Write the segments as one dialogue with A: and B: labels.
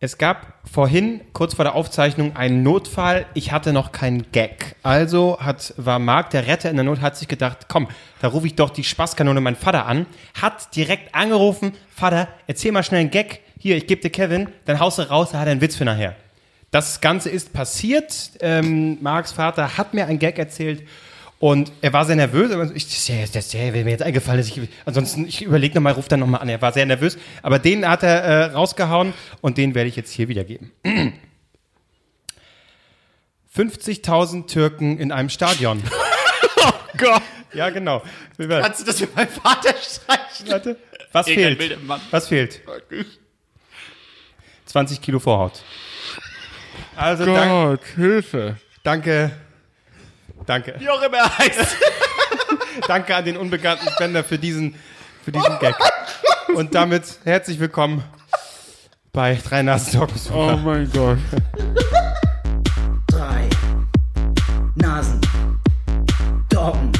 A: Es gab vorhin, kurz vor der Aufzeichnung, einen Notfall. Ich hatte noch keinen Gag. Also hat, war Marc, der Retter in der Not, hat sich gedacht, komm, da rufe ich doch die Spaßkanone meinen Vater an. Hat direkt angerufen, Vater, erzähl mal schnell einen Gag. Hier, ich gebe dir Kevin, dann haust du raus, da hat er einen Witz für nachher. Das Ganze ist passiert. Ähm, Marks Vater hat mir einen Gag erzählt und er war sehr nervös. Aber ich, das, das, das wäre mir jetzt eingefallen. Dass ich, ansonsten, ich überlege nochmal, ruft dann nochmal an. Er war sehr nervös. Aber den hat er äh, rausgehauen und den werde ich jetzt hier wiedergeben. 50.000 Türken in einem Stadion.
B: Oh Gott.
A: Ja, genau.
B: Kannst du das mit meinem Vater streichen?
A: Warte. Was
B: Irgendein
A: fehlt? Was fehlt? 20 Kilo Vorhaut. Also, dank,
C: Gott, Hilfe.
A: danke. Danke.
B: Wie auch immer er heißt.
A: Danke an den unbekannten Spender für diesen, für diesen Gag. Und damit herzlich willkommen bei Drei Nasen Talks.
C: Oh mein Gott.
D: drei Nasen. Doggen.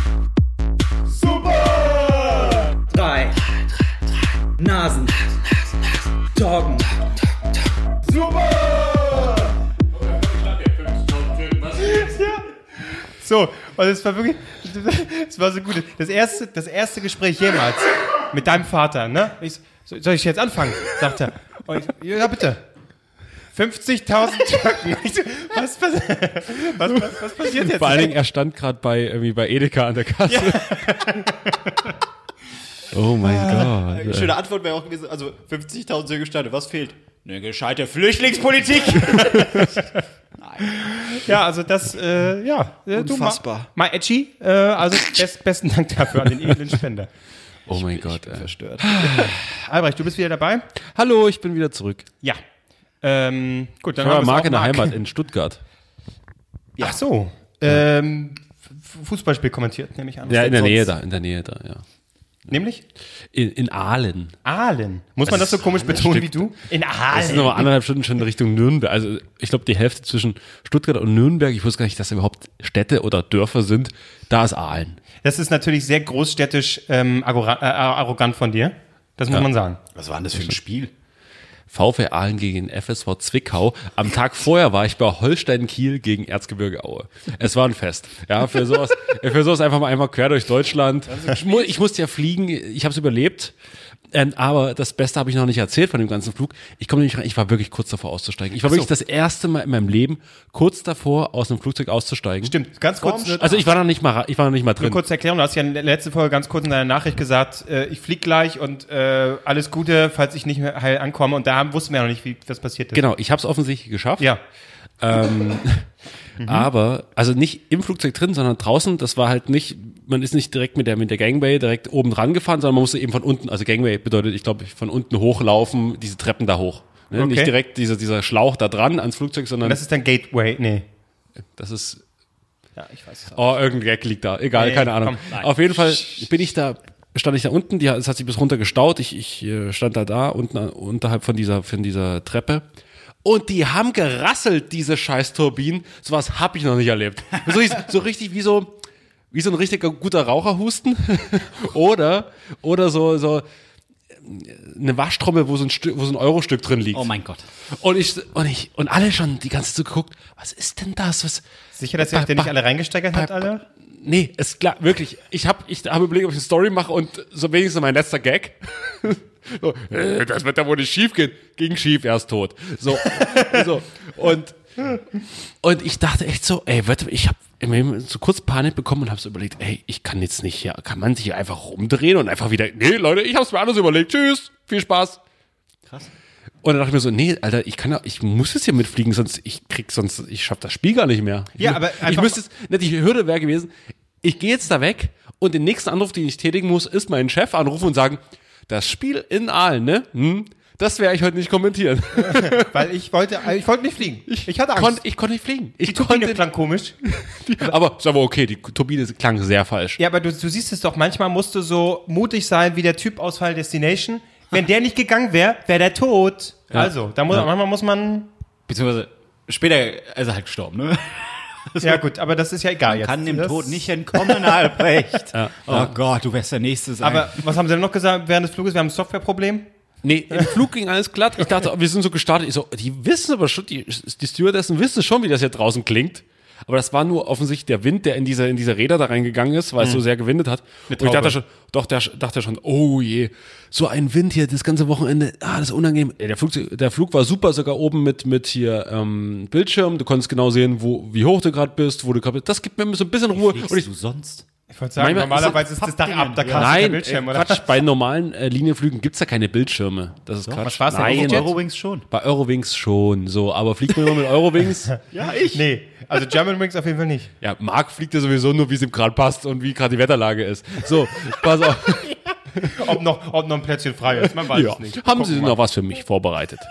D: Super! Drei Nasen. Doggen.
A: So, und es war wirklich, es war so gut. Das erste, das erste Gespräch jemals mit deinem Vater, ne? Ich, so, soll ich jetzt anfangen? Sagt er. Und ich, ja, bitte. 50.000 Türken. Was, was, was, was, passiert jetzt?
C: Vor allen Dingen, er stand gerade bei, irgendwie bei Edeka an der Kasse. Oh mein
B: Eine
C: Gott.
B: schöne Antwort wäre auch gewesen, also 50.000 Türken Stande, was fehlt? Eine gescheite Flüchtlingspolitik.
A: Ja, also das, äh, ja. äh, du,
B: Unfassbar.
A: Mal, mal edgy. Äh, also best, besten Dank dafür an den edlen Spender.
C: Oh mein Gott. Ey.
B: Verstört.
A: Albrecht, du bist wieder dabei?
C: Hallo, ich bin wieder zurück.
A: Ja. Ähm, gut, dann
C: Ich
A: haben wir
C: Marc in der
A: Marc.
C: Heimat in Stuttgart.
A: Ach so. Ähm, Fußballspiel kommentiert, nehme ich an.
C: Ja, in der
A: Sonst-
C: Nähe da, in der Nähe da, ja.
A: Nämlich?
C: In, in Aalen.
A: Aalen. Muss man das so komisch betonen wie du? In
C: Das sind
A: Aalen.
C: noch anderthalb Stunden schon Richtung Nürnberg. Also ich glaube, die Hälfte zwischen Stuttgart und Nürnberg, ich wusste gar nicht, dass da überhaupt Städte oder Dörfer sind, da ist Aalen.
A: Das ist natürlich sehr großstädtisch ähm, arrogant, äh, arrogant von dir. Das muss
C: Ja.
A: man sagen.
B: Was war denn das für ein Spiel?
C: VfR Aalen gegen FSV Zwickau. Am Tag vorher war ich bei Holstein Kiel gegen Erzgebirge Aue. Es war ein Fest. Ja, für sowas, für sowas einfach mal einmal quer durch Deutschland. Ich, mu ich musste ja fliegen, ich habe es überlebt. Ähm, aber das Beste habe ich noch nicht erzählt von dem ganzen Flug. Ich komme nämlich rein, ich war wirklich kurz davor auszusteigen. Ich war wirklich das erste Mal in meinem Leben kurz davor, aus einem Flugzeug auszusteigen.
A: Stimmt. Ganz kurz,
C: Also ich war noch nicht mal, ich war noch nicht mal
A: nur
C: drin.
A: kurz Erklärung. Du hast ja in der letzten Folge ganz kurz in deiner Nachricht gesagt, äh, ich flieg gleich und äh, alles Gute, falls ich nicht mehr heil ankomme. Und da haben- wussten wir noch nicht, wie was passiert ist.
C: Genau, ich habe es offensichtlich geschafft.
A: Ja.
C: Aber, also nicht im Flugzeug drin, sondern draußen, das war halt nicht, man ist nicht direkt mit der, mit der Gangway direkt oben dran gefahren, sondern man musste eben von unten, also Gangway bedeutet, ich glaube, von unten hochlaufen, diese Treppen da hoch. Ne?
A: Okay.
C: Nicht direkt dieser, dieser Schlauch da dran ans Flugzeug, sondern
A: Das ist dann Gateway. Nee.
C: das ist,
A: Ja, ich weiß es auch.
C: oh, irgendein Gag liegt da, egal,
A: Nee,
C: keine Ahnung.
A: komm, nein.
C: Auf jeden Fall bin ich da, stand ich da unten, die, es hat sich bis runter gestaut, ich, ich äh, stand da da, unten unterhalb von dieser, von dieser Treppe. Und die haben gerasselt, diese scheiß Turbinen. Sowas hab ich noch nicht erlebt. So, richtig- so richtig wie so, wie so ein richtiger guter Raucherhusten. oder, oder so, so eine Waschtrommel, wo so ein Stück, wo so ein Eurostück drin liegt.
B: Oh mein Gott.
C: Und ich, und ich, und alle schon die ganze Zeit geguckt, was ist denn das? Was,
A: Sicher, dass ihr der nicht alle reingesteigert hat, alle?
C: Nee, ist klar, wirklich. Ich habe ich hab überlegt, ob ich eine Story mache und so wenigstens mein letzter Gag. so, äh, das wird da wohl nicht schief gehen. Ging schief, er ist tot. So, so. Und, und ich dachte echt so, ey, warte, ich habe so kurz Panik bekommen und habe so überlegt, ey, ich kann jetzt nicht hier, kann man sich einfach rumdrehen und einfach wieder, nee, Leute, ich habe es mir anders überlegt. Tschüss, viel Spaß.
B: Krass.
C: Und dann dachte ich mir so, nee, Alter, ich kann ich muss jetzt hier mitfliegen, sonst ich krieg sonst, ich schaff das Spiel gar nicht mehr. Ich
A: Ja,
C: mu-
A: aber
C: ich müsste jetzt, ne, die Hürde wäre gewesen, ich gehe jetzt da weg und den nächsten Anruf, den ich tätigen muss, ist meinen Chef anrufen und sagen, das Spiel in Aalen, ne? Hm, das werde ich heute nicht kommentieren.
A: Weil ich wollte, ich wollte nicht fliegen. Ich hatte
C: Kon,
A: Angst.
C: ich konnte nicht fliegen. Ich
A: Die Turbine
C: konnte,
A: klang komisch.
C: aber ist aber okay, die Turbine klang sehr falsch.
A: Ja, aber du, du siehst es doch, manchmal musst du so mutig sein wie der Typ aus Final Destination. Wenn der nicht gegangen wäre, wäre der tot. Also, da muss, manchmal muss man.
B: Beziehungsweise später ist er halt gestorben, ne?
A: Ja, gut, aber das ist ja egal jetzt.
B: Kann dem
A: das,
B: Tod nicht entkommen, Albrecht. Oh Gott, du wärst der Nächste sein.
A: Aber was haben sie denn noch gesagt während des Fluges? Wir haben ein Softwareproblem.
C: Nee, im Flug ging alles glatt. Ich dachte, wir sind so gestartet. Ich so, die wissen aber schon, die, die Stewardessen wissen schon, wie das hier draußen klingt. Aber das war nur offensichtlich der Wind, der in diese, in diese Räder da reingegangen ist, weil es so sehr gewindet hat. Und ich dachte schon, doch, der dachte schon, oh je, so ein Wind hier das ganze Wochenende, ah, das ist unangenehm. Der Flug, der Flug war super, sogar oben mit, mit hier ähm, Bildschirm. Du konntest genau sehen, wo, wie hoch du gerade bist, wo du gerade bist. Das gibt mir so ein bisschen Ruhe. Und ich,
B: du sonst?
A: Ich wollte sagen,
C: Manchmal-
A: normalerweise ist das Dach ab, da kannst du kein
C: Nein,
A: Bildschirm,
C: äh,
A: oder?
C: Quatsch, bei normalen äh, Linienflügen gibt's ja keine Bildschirme. Das ist Quatsch.
A: was?
C: Nein,
A: Eurojet?
B: Eurowings schon.
C: bei Eurowings schon. So, aber fliegt man immer mit Eurowings?
B: Ja, ich.
A: Nee, also German Wings auf jeden Fall nicht.
C: ja, Marc fliegt ja sowieso nur, wie es ihm gerade passt und wie gerade die Wetterlage ist. So, pass auf.
A: Ob noch, ob noch ein Plätzchen frei ist, man weiß
C: ja.
A: es nicht.
C: Haben
A: Gucken
C: Sie
A: wir
C: noch was für mich vorbereitet?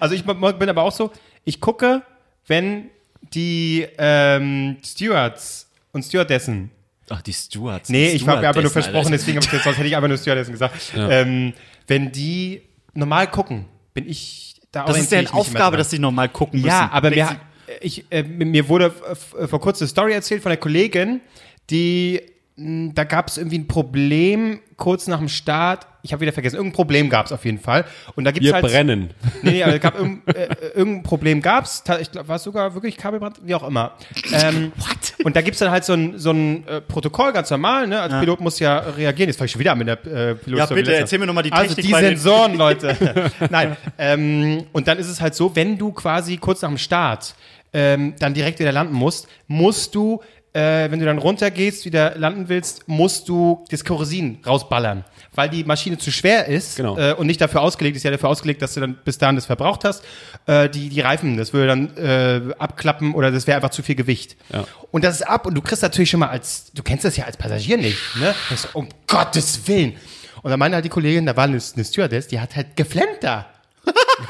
A: Also ich bin aber auch so, ich gucke, wenn die ähm, Stewards und Stewardessen
B: Ach, die Stewards.
A: Nee,
B: die
A: ich habe mir einfach nur versprochen,
B: Alter.
A: deswegen habe ich jetzt, sonst hätte ich einfach nur Stewardessen gesagt. Ähm, wenn die normal gucken, bin ich da
B: Das ist deren Aufgabe, dass sie nochmal gucken müssen.
A: Ja, aber mir, ich, äh, mir wurde f- f- vor kurzem eine Story erzählt von einer Kollegin, die, da gab es irgendwie ein Problem kurz nach dem Start. Ich habe wieder vergessen, irgendein Problem gab es auf jeden Fall. Und da gibt es
C: Wir
A: halt.
C: brennen.
A: Nee, nee, aber es gab irgendein, äh, irgendein Problem gab's. Ta- Ich glaube, war es sogar wirklich Kabelbrand, wie auch immer. Ähm, Und da gibt's dann halt so ein, so ein äh, Protokoll, ganz normal, ne? Als Pilot muss ja reagieren. Jetzt fange ich schon wieder an mit der äh, Pilot.
B: Ja, bitte, erzähl mir noch mal die
A: Also
B: Technik
A: die
B: bei den-
A: Sensoren, Leute. Nein. Ähm, und dann ist es halt so, wenn du quasi kurz nach dem Start ähm, dann direkt wieder landen musst, musst du, äh, wenn du dann runtergehst, wieder landen willst, musst du das Kerosin rausballern. Weil die Maschine zu schwer ist
C: Genau.
A: äh, und nicht dafür ausgelegt ist, ja dafür ausgelegt, dass du dann bis dahin das verbraucht hast. Äh, die, die Reifen, das würde dann äh, abklappen oder das wäre einfach zu viel Gewicht.
C: Ja.
A: Und das ist ab und du kriegst natürlich schon mal als, du kennst das ja als Passagier nicht, ne? Das um Gottes Willen. Und dann meinte halt die Kollegin, da war eine, eine Stewardess, die hat halt geflennt da.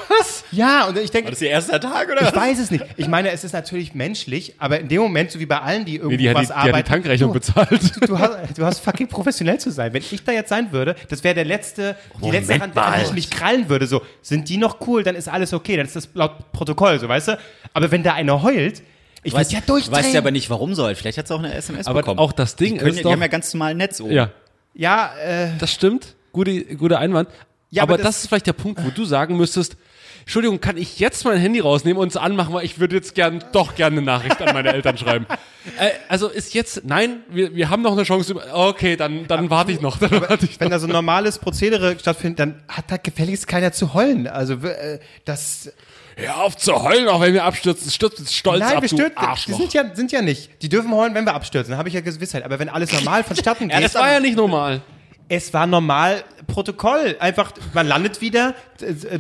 A: Was? Ja, und ich denke,
B: War das ihr erster Tag, oder?
A: ich weiß es nicht. Ich meine, es ist natürlich menschlich, aber in dem Moment, so wie bei allen, die irgendwo
C: Nee, die hat die,
A: was
C: die, hat die
A: arbeiten,
C: Tankrechnung
A: du,
C: bezahlt.
A: du, hast, du hast fucking professionell zu sein. Wenn ich da jetzt sein würde, das wäre der letzte, die
B: Moment
A: letzte Hand, an die ich mich krallen würde. So, sind die noch cool, dann ist alles okay, dann ist das laut Protokoll, so weißt du. Aber wenn da einer heult, ich
B: Du weißt,
A: weiß ja
B: du
A: durchdrehen.
B: weißt ja aber nicht, warum soll. Vielleicht hat sie auch eine SMS
C: Aber
B: bekommen.
C: auch das Ding
B: die, können,
C: ist doch-
B: die haben ja ganz normal Netz oben.
C: Ja,
A: ja, äh,
C: das stimmt. Gute, guter Einwand.
A: Ja,
C: aber
A: aber
C: das,
A: das-
C: ist vielleicht der Punkt, wo du sagen müsstest, Entschuldigung, kann ich jetzt mein Handy rausnehmen und es anmachen, weil ich würde jetzt gern, doch gerne eine Nachricht an meine Eltern schreiben. Äh, also ist jetzt, nein, wir, wir haben noch eine Chance. Okay, dann, dann warte ich noch. Dann warte ich
A: wenn
C: noch.
A: da so ein normales Prozedere stattfindet, dann hat da gefälligst keiner zu heulen. Also äh, das
C: Hör auf zu heulen, auch wenn wir abstürzen. Stürzt stolz
A: Nein,
C: ab,
A: wir stürzen. Die sind ja, sind ja nicht. Die dürfen heulen, wenn wir abstürzen. habe ich ja Gewissheit. Aber wenn alles normal vonstatten geht.
C: Ja, das war ja nicht normal.
A: Es war normal Protokoll. Einfach, man landet wieder,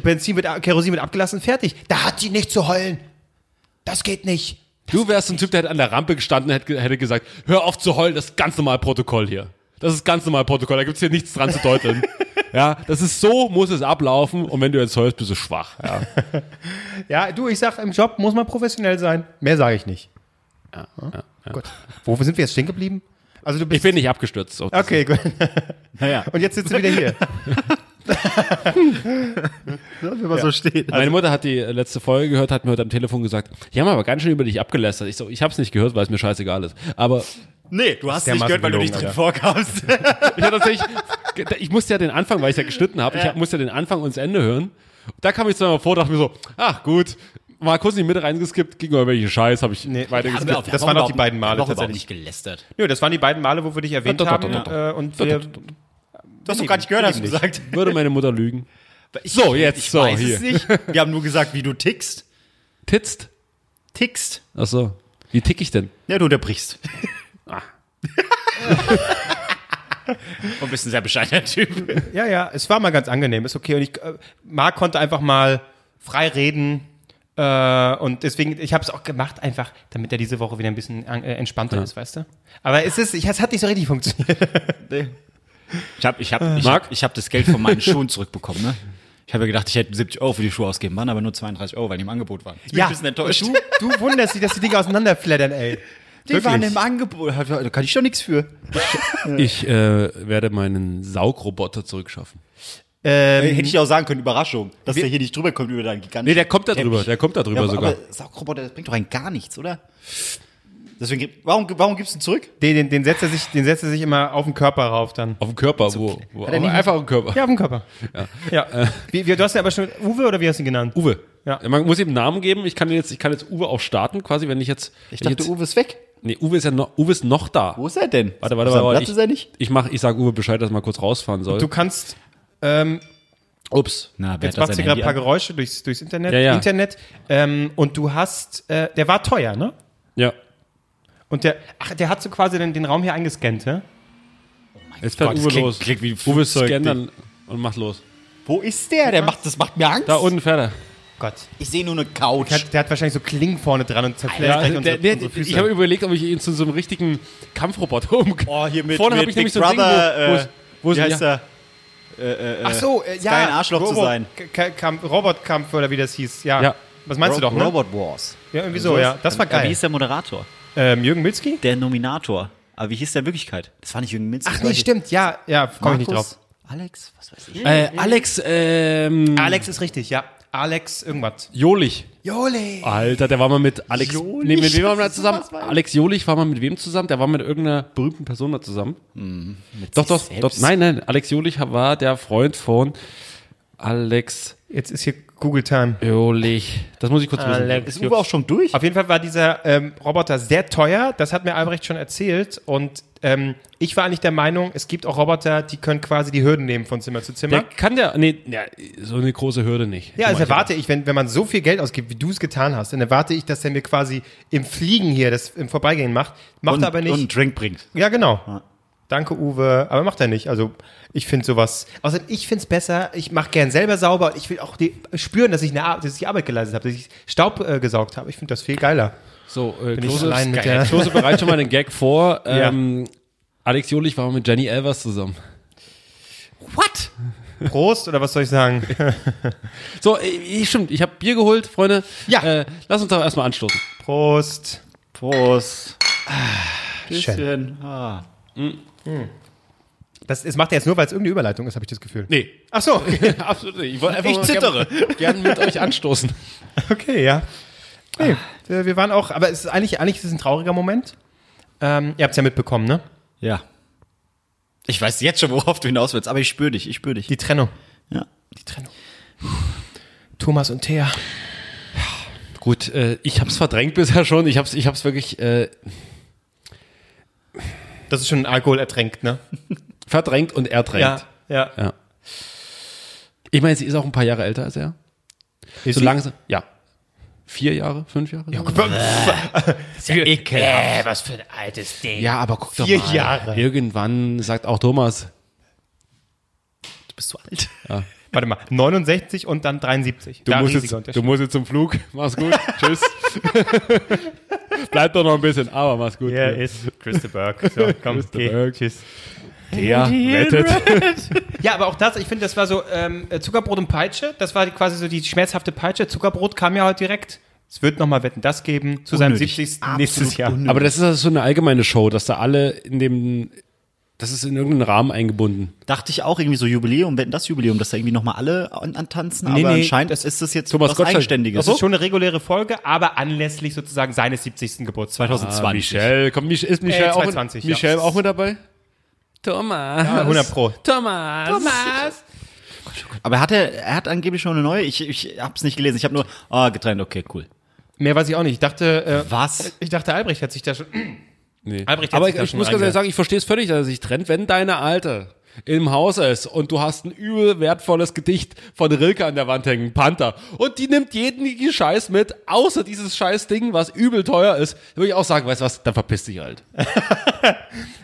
A: Benzin wird, Kerosin wird abgelassen, fertig. Da hat die nicht zu heulen. Das geht nicht.
C: Du wärst ein Typ, der hätte an der Rampe gestanden und hätte, hätte gesagt, hör auf zu heulen, das ist ganz normal Protokoll hier. Das ist ganz normal Protokoll, da gibt's hier nichts dran zu deuteln. ja, das ist so, muss es ablaufen und wenn du jetzt heulst, bist du schwach. Ja.
A: Ja, du, ich sag, im Job muss man professionell sein. Mehr sage ich nicht.
C: Ja, ja, ja.
A: Gut. Wo sind wir jetzt stehen geblieben? Also du
C: Ich
A: bist.
C: bin nicht abgestürzt. So.
A: Okay, gut.
B: Naja,
A: Und jetzt sitzt du wieder hier.
B: wenn man so steht.
C: Meine Mutter hat die letzte Folge gehört, hat mir heute am Telefon gesagt, die haben aber ganz schön über dich abgelästert. Ich so, ich hab's nicht gehört, weil es mir scheißegal ist. Aber
B: Nee, du hast
A: der
B: nicht gehört, weil du nicht drin vorkamst.
C: ich hatte tatsächlich, ich musste ja den Anfang, weil ich ja geschnitten habe, ich musste ja den Anfang und das Ende hören. Da kam ich zweimal vor, dachte mir so, ach gut, mal kurz in die Mitte reingeskippt, ging über welche Scheiß, habe ich
A: Nee.
C: weitergeskippt.
A: Das waren auch die beiden Male
B: haben
A: tatsächlich.
B: nicht gelästert.
A: Nö, das waren die beiden Male, wo wir dich erwähnt
C: Ja,
A: haben. Äh, und wir,
B: Du hast doch gar nicht gehört, hast du gesagt.
C: Würde meine Mutter lügen. So, jetzt,
B: Ich
C: so,
B: weiß
C: hier.
B: es nicht. Wir haben nur gesagt, wie du tickst.
C: Titzt?
B: Tickst.
C: Ach so. Wie tick ich denn?
B: Ja, du unterbrichst.
C: Ah.
B: Und bist ein sehr bescheidener Typ.
A: ja, ja, es war mal ganz angenehm, ist okay. Und ich, äh, Marc konnte einfach mal frei reden. Äh, und deswegen, ich habe es auch gemacht, einfach, damit er diese Woche wieder ein bisschen äh, entspannter ist, weißt du? Aber es ist, ich, es hat nicht so richtig funktioniert.
B: Ich habe ich hab, ich hab, ich hab das Geld von meinen Schuhen zurückbekommen, ne? Ich habe ja gedacht, ich hätte 70 Euro für die Schuhe ausgeben, waren aber nur 32 Euro, weil die im Angebot waren. Ich bin ein bisschen enttäuscht.
A: Du, du wunderst dich, dass die Dinge auseinanderflattern, ey.
B: die waren im Angebot. Da kann ich doch nichts für.
C: Ich äh, werde meinen Saugroboter zurückschaffen.
A: Ähm,
B: Hätte ich auch sagen können, Überraschung, dass der hier nicht drüber kommt über deinen gigantischen
C: Nee, der kommt da drüber, der kommt da drüber
B: ja,
C: sogar.
B: Aber Saugroboter, das bringt doch rein gar nichts, oder? Deswegen, warum, warum gibst du ihn zurück?
A: Den, den, den, setzt er sich, den setzt er sich immer auf den Körper rauf dann.
C: Auf dem Körper, wo, wo
B: er nicht-
C: einfach auf dem Körper.
A: Ja, auf den Körper. Ja. Wie, wie, du hast ja aber schon Uwe oder wie hast du ihn genannt?
C: Uwe.
A: Ja.
C: Man muss ihm einen Namen geben. Ich kann jetzt, ich kann jetzt Uwe auch starten, quasi, wenn ich jetzt.
B: Ich dachte,
C: jetzt,
B: Uwe ist weg.
C: Nee, Uwe ist ja noch, Uwe ist noch da.
B: Wo ist er denn?
C: Warte, warte, warte.
B: Platz
C: Ich,
B: ist er nicht?
C: ich mach, ich sag Uwe Bescheid, dass er mal kurz rausfahren soll.
A: Du kannst, ähm,
C: Ups.
B: Na, wer
A: jetzt macht sie gerade ein paar? Geräusche durchs, durchs Internet.
C: Ja, ja.
A: Internet ähm, und du hast, äh, der war teuer, ne?
C: Ja.
A: Und der, ach, der hat so quasi den, den Raum hier eingescannt, ja?
C: Jetzt fährt Uwe los.
B: klingt wie ein
C: Uwe
B: Flugzeug,
C: scannt dann und macht los.
B: Wo ist der? Der macht, das macht mir Angst.
C: Da unten fährt er.
A: Gott.
B: Ich sehe nur eine Couch.
A: Der hat, der hat wahrscheinlich so Klingen vorne dran und zerfällt
C: Ja, der,
A: unsere,
C: der,
A: unsere Füße.
C: ich habe überlegt, ob ich ihn zu so einem richtigen Kampfroboter um.
B: Oh, hier mit,
C: Vorne
B: mit
C: habe ich
B: Big
C: nämlich so ein Ding, wo,
B: Brother,
C: wo,
B: äh,
C: wo es
B: wie heißt
C: ja,
B: er?
A: Ach so, äh, ja.
B: geil, ein Arschloch zu sein.
A: Robotkampf oder wie das hieß, ja.
C: Ja.
A: Was meinst du
B: Ro-
A: doch, ne?
B: Robot Wars.
A: Ja, irgendwie so, ja. Das war
B: Äh, Wie
A: geil.
B: hieß der Moderator?
A: Ähm, Jürgen Milzki?
B: Der Nominator. Aber wie hieß der in Wirklichkeit? Das war nicht Jürgen Minz.
A: Ach nee, stimmt, ja, ja, komme ich nicht drauf.
B: Alex? Was weiß ich.
C: äh, Alex, ähm,
A: Alex ist richtig, ja. Alex irgendwas.
C: Jolich.
A: Jole.
C: Alter, der war mal mit Alex.
B: Jolich?
C: Nee, mit wem war man da zusammen? Alex Jolich war mal mit wem zusammen? Der war mit irgendeiner berühmten Person mal zusammen. doch, doch,
B: sich
C: doch.
B: selbst?
C: Nein, nein. Alex Jolich war der Freund von Alex
A: Jetzt ist hier Google Time.
C: Jolich. Das muss ich kurz wissen.
B: Ist Uwe auch schon durch?
A: Auf jeden Fall war dieser ähm, Roboter sehr teuer. Das hat mir Albrecht schon erzählt. Und ähm, ich war eigentlich der Meinung, es gibt auch Roboter, die können quasi die Hürden nehmen von Zimmer zu
C: Der
A: Zimmer.
C: kann ja, nee, ja, so eine große Hürde nicht.
A: Ja, also erwarte ich, wenn, wenn man so viel Geld ausgibt, wie du es getan hast, dann erwarte ich, dass er mir quasi im Fliegen hier das im Vorbeigehen macht. Macht
B: und,
A: er aber nicht.
B: Und einen Drink bringt.
A: Ja, genau. Danke, Uwe. Aber macht er nicht. Also, ich finde sowas. Außerdem, ich finde es besser. Ich mache gern selber sauber. Und ich will auch die, spüren, dass ich, eine, Ar- dass ich die Arbeit geleistet habe, dass ich Staub äh, gesaugt habe. Ich finde das viel geiler.
C: So, äh,
A: ich
C: Klose,
A: der-
C: Klose bereitet schon mal den Gag vor.
A: Ja.
C: Ähm, Alex Jolich war mal mit Jenny Elvers zusammen.
A: What? Prost, oder was soll ich sagen?
C: So, äh, stimmt, ich habe Bier geholt, Freunde.
A: Ja.
C: Äh, lass uns doch erstmal anstoßen.
A: Prost.
B: Prost.
A: Schön.
B: Bisschen. Ah.
A: Das, das macht er jetzt nur, weil es irgendeine Überleitung ist, habe ich das Gefühl.
C: Nee.
A: Ach so. Okay,
C: Absolut nicht. Ich wollte einfach
B: Ich zittere.
C: Gern, gern mit euch anstoßen.
A: okay ja. Nee, wir, wir waren auch, aber es ist eigentlich, eigentlich ist es ein trauriger Moment. Ähm, ihr habt es ja mitbekommen, ne?
B: Ja. Ich weiß jetzt schon, worauf du hinaus willst, aber ich spüre dich, ich spüre dich.
A: Die Trennung.
B: Ja.
A: Die Trennung. Thomas und Thea.
C: Gut, äh, ich hab's verdrängt bisher schon. Ich hab's, ich hab's wirklich äh,
A: Das ist schon Alkohol ertränkt, ne?
C: verdrängt und ertränkt.
A: ja.
C: Ja. Ich meine, sie ist auch ein paar Jahre älter als er.
A: Ist
C: so
A: sie?
C: langsam. Ja. Vier Jahre, fünf Jahre? Ja,
A: Äh, was für ein altes Ding.
C: ja aber guck doch
A: Vier
C: mal.
A: Jahre.
C: Irgendwann sagt auch Thomas.
B: Du bist zu alt.
A: Warte mal, 69 und dann 73.
C: Du,
A: Da
C: musst, jetzt, du musst jetzt zum Flug. Mach's gut. Tschüss. Bleib doch noch ein bisschen, aber mach's gut.
A: Hier ist Christa Burke. So, komm, geh.
C: Burke.
A: Tschüss.
C: Der rettet.
A: Ja, aber auch das, ich finde, das war so ähm, Zuckerbrot und Peitsche. Das war quasi so die schmerzhafte Peitsche. Zuckerbrot kam ja heute direkt. Es wird nochmal Wetten, das geben zu seinem
B: Unnötig.
A: 70.
B: Absolut
A: nächstes Jahr.
B: unnötig.
C: Aber das ist also so eine allgemeine Show, dass da alle in dem. Das ist in irgendeinen Rahmen eingebunden.
B: Dachte ich auch irgendwie so Jubiläum, wenn das Jubiläum, dass da irgendwie nochmal alle an, antanzen,
A: Nee,
B: aber
A: nee,
B: anscheinend ist das jetzt
C: Thomas
B: was
C: Gottschalk.
B: Eigenständiges.
A: Das ist schon eine reguläre Folge, aber anlässlich sozusagen seines 70. Geburtstags.
B: 2020.
C: Ah, Michelle, kommt Mich ist Michelle,
A: Äh,
C: auch,
A: 220,
C: mit,
A: ja.
C: Michelle auch mit dabei? Thomas.
A: Ja, 100 Pro.
C: Thomas. Thomas.
B: Aber hat er, er hat angeblich schon eine neue? Ich, ich hab's nicht gelesen. Ich habe nur, ah, getrennt, okay, cool.
A: Mehr weiß ich auch nicht. Ich dachte, äh,
B: Was?
A: ich dachte, Albrecht hat sich da schon.
C: Nee.
A: Albrecht hat
C: Aber ich, ich muss ganz ehrlich sagen, ich verstehe es völlig, dass er sich trennt, wenn deine Alte im Haus ist und du hast ein übel wertvolles Gedicht von Rilke an der Wand hängen, Panther, und die nimmt jeden die Scheiß mit, außer dieses scheiß Ding, was übel teuer ist, würde ich auch sagen, weißt du was, dann verpiss dich halt.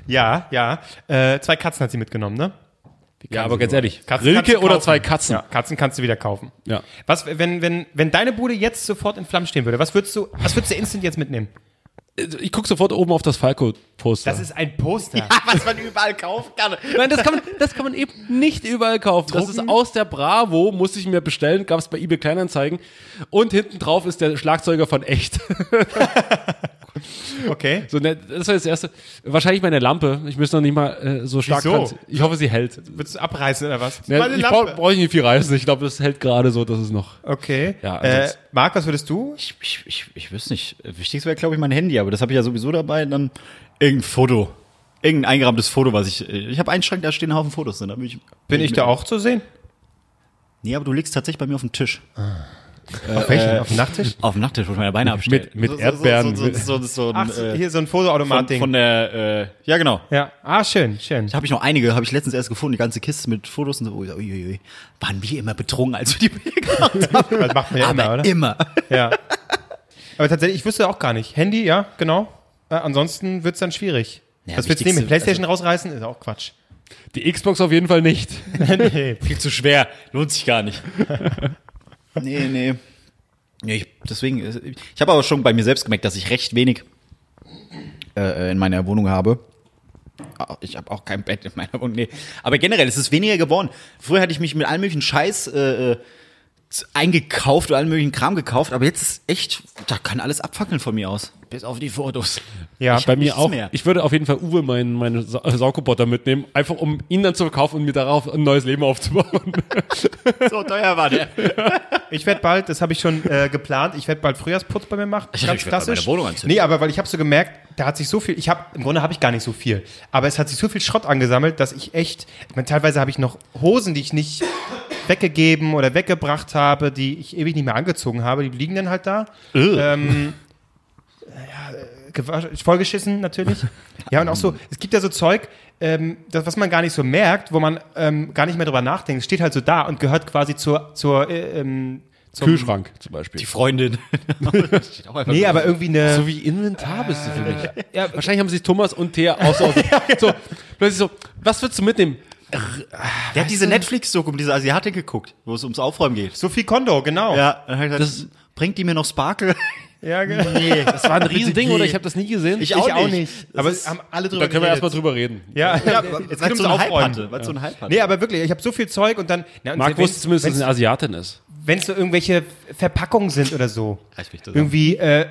A: Ja, ja. Äh, zwei Katzen hat sie mitgenommen, ne?
C: Ja, aber ganz ehrlich,
A: Katzen
C: Rilke oder zwei Katzen?
A: Ja, Katzen kannst du wieder kaufen.
C: Ja.
A: Was, wenn, wenn, wenn deine Bude jetzt sofort in Flammen stehen würde, was würdest du, was würdest du instant jetzt mitnehmen?
C: Ich gucke sofort oben auf das Falco-Poster.
A: Das ist ein Poster.
B: Was man überall kaufen kann.
C: Nein, das kann, man, das kann man eben nicht überall kaufen. Das ist
B: Drucken?
C: aus der Bravo, musste ich mir bestellen, gab es bei eBay Kleinanzeigen. Und hinten drauf ist der Schlagzeuger von Echt.
A: Okay.
C: So, ne, das war das erste. Wahrscheinlich meine Lampe. Ich müsste noch nicht mal äh, so stark
A: Wieso?
C: dran- Ich hoffe, sie hält.
A: Willst du abreißen oder was?
C: Ne,
A: Meine
C: ich
A: Lampe.
C: brauche brauch ich nicht viel reißen. Ich glaube, das hält gerade so, dass es noch.
A: Okay.
C: Ja,
A: äh,
C: ansonsten-
A: Marc, was würdest du?
B: Ich, ich, ich, ich wüsste nicht. Wichtigste wäre, glaube ich, mein Handy, aber das habe ich ja sowieso dabei. Dann irgendein Foto. Irgendein eingerahmtes Foto, was ich. Ich habe einen Schrank, da stehen ein Haufen Fotos drin. Da bin ich,
A: Bin ich da auch zu sehen?
B: Nee, aber du liegst tatsächlich bei mir auf dem Tisch.
A: Auf welchen? Auf dem Nachttisch?
B: Auf dem Nachttisch, wo ich meine Beine abstelle.
C: Mit, mit Erdbeeren.
B: So, so, so, so, so,
A: Ach,
B: ein, äh,
A: hier so ein
B: von,
A: Fotoautomat-Ding.
B: von der, äh, ja genau.
A: Ja. Ah, schön, schön.
B: Da habe ich noch einige, habe ich letztens erst gefunden, die ganze Kiste mit Fotos und so. Ui, ui, ui. Waren wir immer betrunken, als wir die Bilder gemacht haben.
A: Das macht man ja immer,
B: Aber
A: oder?
B: immer.
A: Ja. Aber tatsächlich, ich wüsste auch gar nicht. Handy, ja, genau. Äh, ansonsten wird's dann schwierig.
B: Ja,
A: Was willst du nehmen? Playstation rausreißen? Ist auch Quatsch.
C: Die Xbox auf jeden Fall nicht.
A: nee.
B: Viel zu schwer, lohnt sich gar nicht. nee, nee. nee ich, deswegen, äh, ich habe aber schon bei mir selbst gemerkt, dass ich recht wenig äh, in meiner Wohnung habe. Ah, Ich habe auch kein Bett in meiner Wohnung, nee. Aber generell, es ist weniger geworden. Früher hatte ich mich mit allem möglichen Scheiß äh, äh, eingekauft oder allen möglichen Kram gekauft, aber jetzt ist echt, da kann alles abfackeln von mir aus. Bis auf die Fotos.
A: Ja,
B: Ich
C: Bei mir auch.
B: mehr.
C: Ich würde auf jeden Fall Uwe meinen meine Sa äh, Saugroboter mitnehmen, einfach um ihn dann zu verkaufen und mir darauf ein neues Leben aufzubauen.
B: So teuer war der.
A: Ich werde bald, das habe ich schon äh, geplant, ich werde bald Frühjahrsputz bei mir machen.
B: Ich dachte, ich bei meiner Wohnung anzünden.
A: Nee, aber weil ich habe so gemerkt, da hat sich so viel, ich habe, im Grunde habe ich gar nicht so viel, aber es hat sich so viel Schrott angesammelt, dass ich echt, ich meine, teilweise habe ich noch Hosen, die ich nicht weggegeben oder weggebracht habe, die ich ewig nicht mehr angezogen habe, die liegen dann halt da. Ähm, ja, äh, vollgeschissen natürlich. Ja, und auch so, es gibt ja so Zeug, ähm, das, was man gar nicht so merkt, wo man ähm, gar nicht mehr drüber nachdenkt. Es steht halt so da und gehört quasi zur, zur äh, ähm, zum
C: Kühlschrank zum Beispiel.
B: Die Freundin.
A: Nee,
B: so.
A: aber irgendwie eine.
C: So wie Inventar bist du für mich.
A: ja,
C: Wahrscheinlich haben sich Thomas und Thea auch so, so plötzlich so, was würdest du mitnehmen?
B: Der hat diese Netflix-Doku um diese Asiatin geguckt, wo es ums Aufräumen geht.
A: Sophie Kondo, genau.
B: Ja, dann hat er gesagt,
C: Das-
B: bringt die mir noch Sparkle?
A: Ja genau.
B: Nee, das
C: War ein Riesending oder ich habe das nie gesehen.
B: Ich auch
A: Ich auch
B: nicht.
A: nicht.
B: Das
A: Aber
B: ist-
A: haben alle drüber
C: da können wir erstmal drüber reden.
A: Ja, ja
B: Jetzt
A: es
B: weil so
A: ums
B: ein Hype hatte. Weil so ein Hype hatte.
A: Nee, aber wirklich, ich habe so viel Zeug und dann. Na, und
C: Marc
A: wenn-
C: wusste zumindest, dass es eine Asiatin ist.
A: wenn es so irgendwelche Verpackungen sind oder so.
B: Reiß mich zusammen.
A: Irgendwie, äh,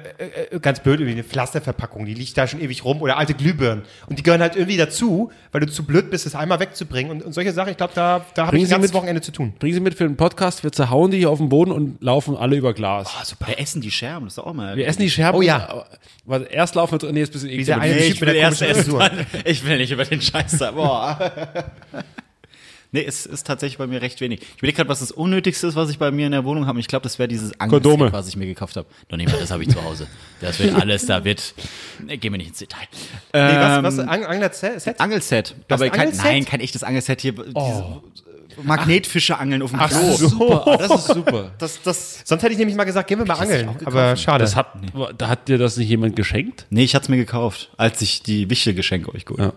A: äh, ganz blöd, irgendwie eine Pflasterverpackung, die liegt da schon ewig rum oder alte Glühbirnen. Und die gehören halt irgendwie dazu, weil du zu blöd bist, es einmal wegzubringen. Und, und solche Sachen, ich glaube, da, da habe ich ein
C: Sie
A: ganzes
C: mit-
A: Wochenende zu tun.
C: Bringen Sie mit für den Podcast, wir zerhauen die hier auf den Boden und laufen alle über Glas.
B: Wir essen die Scherben, das ist doch auch mal.
C: Wir essen die Scherben.
A: Oh ja.
C: aber- Weil erst laufen wir, nee, ist ein bisschen eklig.
B: Nee, ich will
A: der
B: erst essen.
A: Frisur.
B: Ich will nicht über den Scheiß da. Boah. Nee, es ist tatsächlich bei mir recht wenig. Ich überlege gerade, was das Unnötigste ist, was ich bei mir in der Wohnung habe. Und Ich glaube, das wäre dieses
C: Kondome.
B: Angelset, was ich mir gekauft habe. Noch nicht mal, das habe ich zu Hause. Das wird alles, da wird. Nee, gehen wir nicht ins Detail.
A: Nee,
B: Ähm,
A: was, was, Ang Angler-Set?
B: Angelset. Aber kein,
A: Angelset?
B: nein, kein echtes Angelset hier. Diese Magnetfische angeln auf dem
A: Ach
B: Klo.
A: so.
C: Super, das ist super.
B: Das, das.
A: Sonst hätte ich nämlich mal gesagt, gehen wir mal angeln. Aber schade.
C: Das hat, da hat dir das nicht jemand geschenkt?
B: Nee, ich hatte es mir gekauft, als ich die Wichtelgeschenke euch geholt
C: Ja.